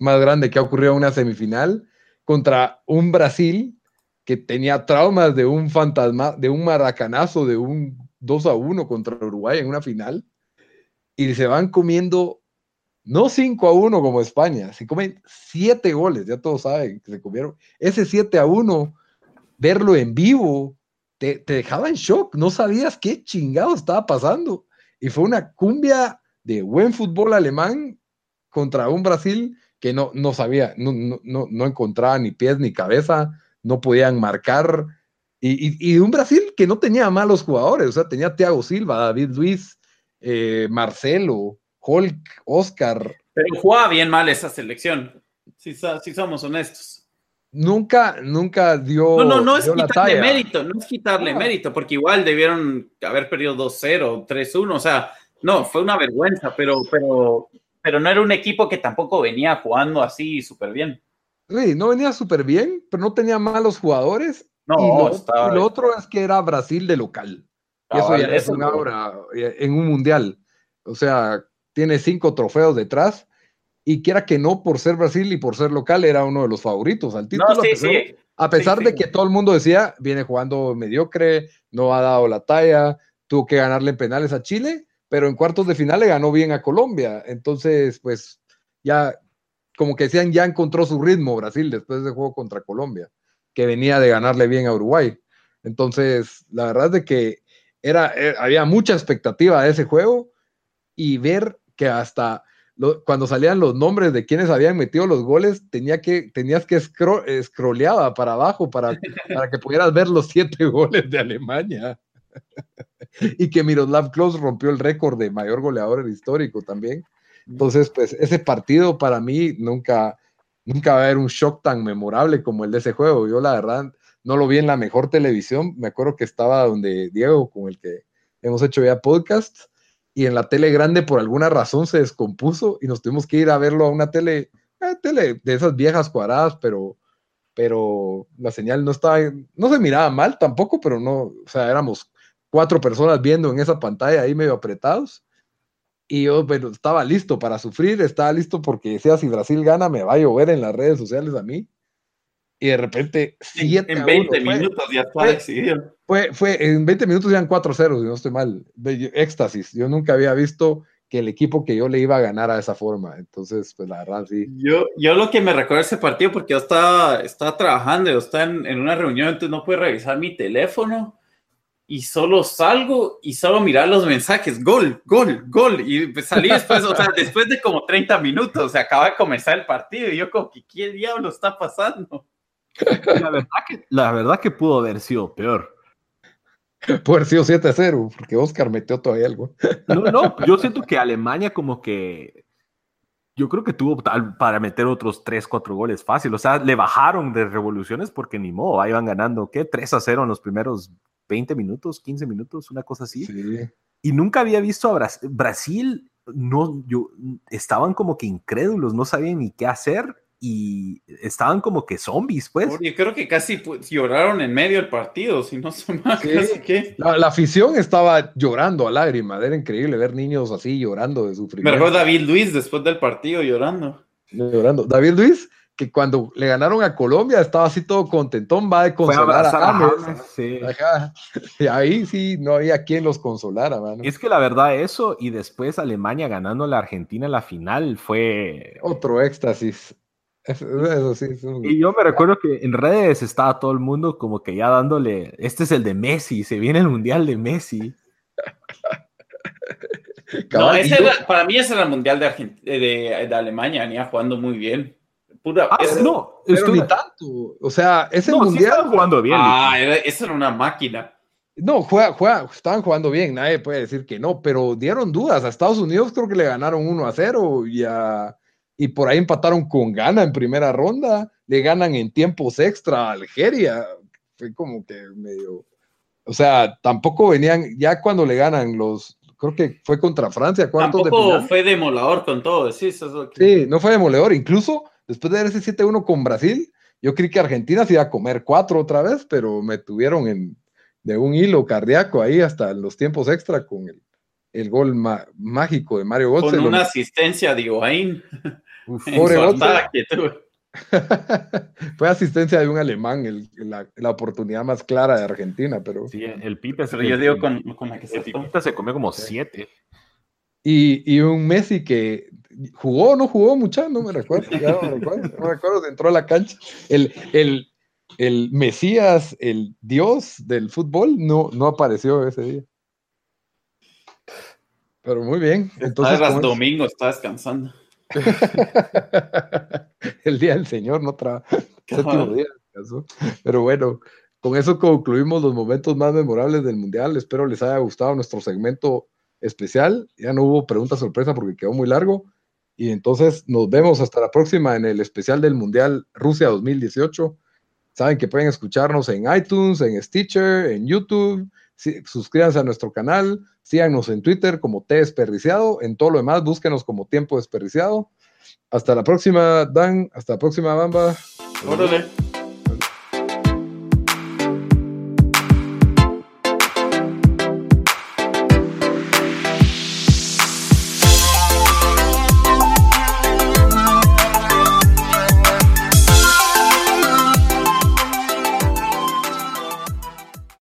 más grande que ha ocurrido en una semifinal contra un Brasil que tenía traumas de un fantasma, de un maracanazo, de un 2 a 1 contra Uruguay en una final, y se van comiendo no 5 a 1 como España, se comen 7 goles, ya todos saben que se comieron. Ese 7 a 1, verlo en vivo, te, te dejaba en shock, no sabías qué chingado estaba pasando. Y fue una cumbia de buen fútbol alemán contra un Brasil que no, no sabía, no, no, no encontraba ni pies ni cabeza, no podían marcar. Y, y, un Brasil que no tenía malos jugadores, o sea, tenía Thiago Silva, David Luis, eh, Marcelo, Hulk, Oscar. Pero jugaba bien mal esa selección, si, si somos honestos. Nunca, nunca dio. No, no, no es quitarle mérito, no es quitarle mérito, porque igual debieron haber perdido 2-0, 3-1, o sea, no, fue una vergüenza, pero, pero, pero no era un equipo que tampoco venía jugando así súper bien. Sí, no venía súper bien, pero no tenía malos jugadores. No, y lo, otro es que era Brasil de local. y eso ya es un aura eh, en un mundial. O sea, tiene cinco trofeos detrás. Y quiera que no, por ser Brasil y por ser local, era uno de los favoritos al título. sí, sí. a pesar de que todo el mundo decía, viene jugando mediocre, no ha dado la talla, tuvo que ganarle en penales a Chile, pero en cuartos de final le ganó bien a Colombia. Entonces, pues ya como que decían, ya encontró su ritmo Brasil después del juego contra Colombia, que venía de ganarle bien a Uruguay. Entonces, la verdad es de que era, eh, había mucha expectativa de ese juego y ver que hasta cuando salían los nombres de quienes habían metido los goles, tenía que, tenías que scro scrolleaba para abajo para, para que pudieras ver los siete <laughs> goles de Alemania. <laughs> y que Miroslav Klose rompió el récord de mayor goleador histórico también. Entonces, pues ese partido para mí nunca, nunca va a haber un shock tan memorable como el de ese juego. Yo la verdad no lo vi en la mejor televisión. Me acuerdo que estaba donde Diego, con el que hemos hecho ya podcast, y en la tele grande por alguna razón se descompuso y nos tuvimos que ir a verlo a una tele, eh, tele de esas viejas cuadradas, pero, pero la señal no estaba, no se miraba mal tampoco, pero no, o sea, éramos cuatro personas viendo en esa pantalla ahí medio apretados y yo bueno, estaba listo para sufrir, estaba listo porque decía, si Brasil gana, me va a llover en las redes sociales a mí. Y de repente, siete en 20 minutos ya estaba decidido. Fue, fue, en 20 minutos en 4-0, si no estoy mal. Éxtasis. Yo nunca había visto que el equipo que yo le iba a ganar a esa forma. Entonces, pues la verdad, sí. Yo, yo lo que me recuerdo ese partido, porque yo estaba, estaba trabajando, yo estaba en, en una reunión, entonces no pude revisar mi teléfono y solo salgo y solo mirar los mensajes, gol, gol, gol, y pues salí después, o sea, <laughs> después de como 30 minutos, se acaba de comenzar el partido y yo como que, ¿qué diablo está pasando? La verdad que, la verdad que pudo haber sido peor. Pudo haber sido 7-0, porque Oscar metió todavía algo. No, no, <laughs> yo siento que Alemania como que, yo creo que tuvo tal para meter otros 3, 4 goles fácil, o sea, le bajaron de revoluciones porque ni modo, ahí van ganando, ¿qué? 3 a 0 en los primeros 20 minutos, 15 minutos, una cosa así. Y nunca había visto a Brasil, Brasil, no, yo, estaban como que incrédulos, no sabían ni qué hacer y estaban como que zombies, pues. Yo creo que casi pues, lloraron en medio del partido, si no son más. La, afición estaba llorando a lágrimas, era increíble ver niños así llorando de sufrimiento. Me recuerdo David Luis después del partido llorando. Llorando. David Luis que cuando le ganaron a Colombia estaba así todo contentón, va de consolar a, Sí. <laughs> Y ahí sí no había quien los consolara, mano. Es que la verdad eso y después Alemania ganando a la Argentina en la final fue... Otro éxtasis. Eso, sí, Y yo me recuerdo que en redes estaba todo el mundo como que ya dándole, este es el de Messi, se viene el Mundial de Messi. no, para mí ese era el Mundial de, de, de Alemania, venía jugando muy bien. Ah, no, pero ni tanto. O sea, ese mundial. jugando bien. Ah, esa era una máquina. No, juega, juega, estaban jugando bien, nadie puede decir que no, pero dieron dudas. A Estados Unidos creo que le ganaron 1 a 0 y, y por ahí empataron con gana en primera ronda. Le ganan en tiempos extra a Algeria. Fue como que medio. O sea, tampoco venían, ya cuando le ganan los, creo que fue contra Francia, cuartos Tampoco de final. fue demolador con todo, sí, eso es lo que- Sí, no fue demoledor. Incluso después de dar ese 7-1 con Brasil, yo creí que Argentina se iba a comer cuatro otra vez, pero me tuvieron en, de un hilo cardíaco ahí hasta los tiempos extra con el, el gol ma- mágico de Mario Götze. con Lo- una asistencia de Higuaín <laughs> Pobre. <laughs> Fue asistencia de un alemán, el- la, la oportunidad más clara de Argentina, pero... sí, el Pipe Pero yo digo con, con la que se se comió como siete. Y, y un Messi que jugó o no jugó mucha, no me <laughs> recuerdo, ya no me recuerdo, no me recuerdo, entró a la cancha. El, el, el Mesías, el dios del fútbol, no, no apareció ese día. Pero muy bien. Entonces, domingo está descansando. <laughs> el día del Señor, no trabaja. Séptimo día, descansó. Pero bueno, con eso concluimos los momentos más memorables del Mundial. Espero les haya gustado nuestro segmento especial. Ya no hubo pregunta sorpresa porque quedó muy largo. Y entonces nos vemos hasta la próxima en el especial del Mundial Rusia 2018. Saben que pueden escucharnos en iTunes, en Stitcher, en YouTube. Suscríbanse a nuestro canal. Síganos en Twitter como T Desperdiciado. En todo lo demás, búsquenos como Tiempo Desperdiciado. Hasta la próxima, Dan. Hasta la próxima, Bamba. Órale.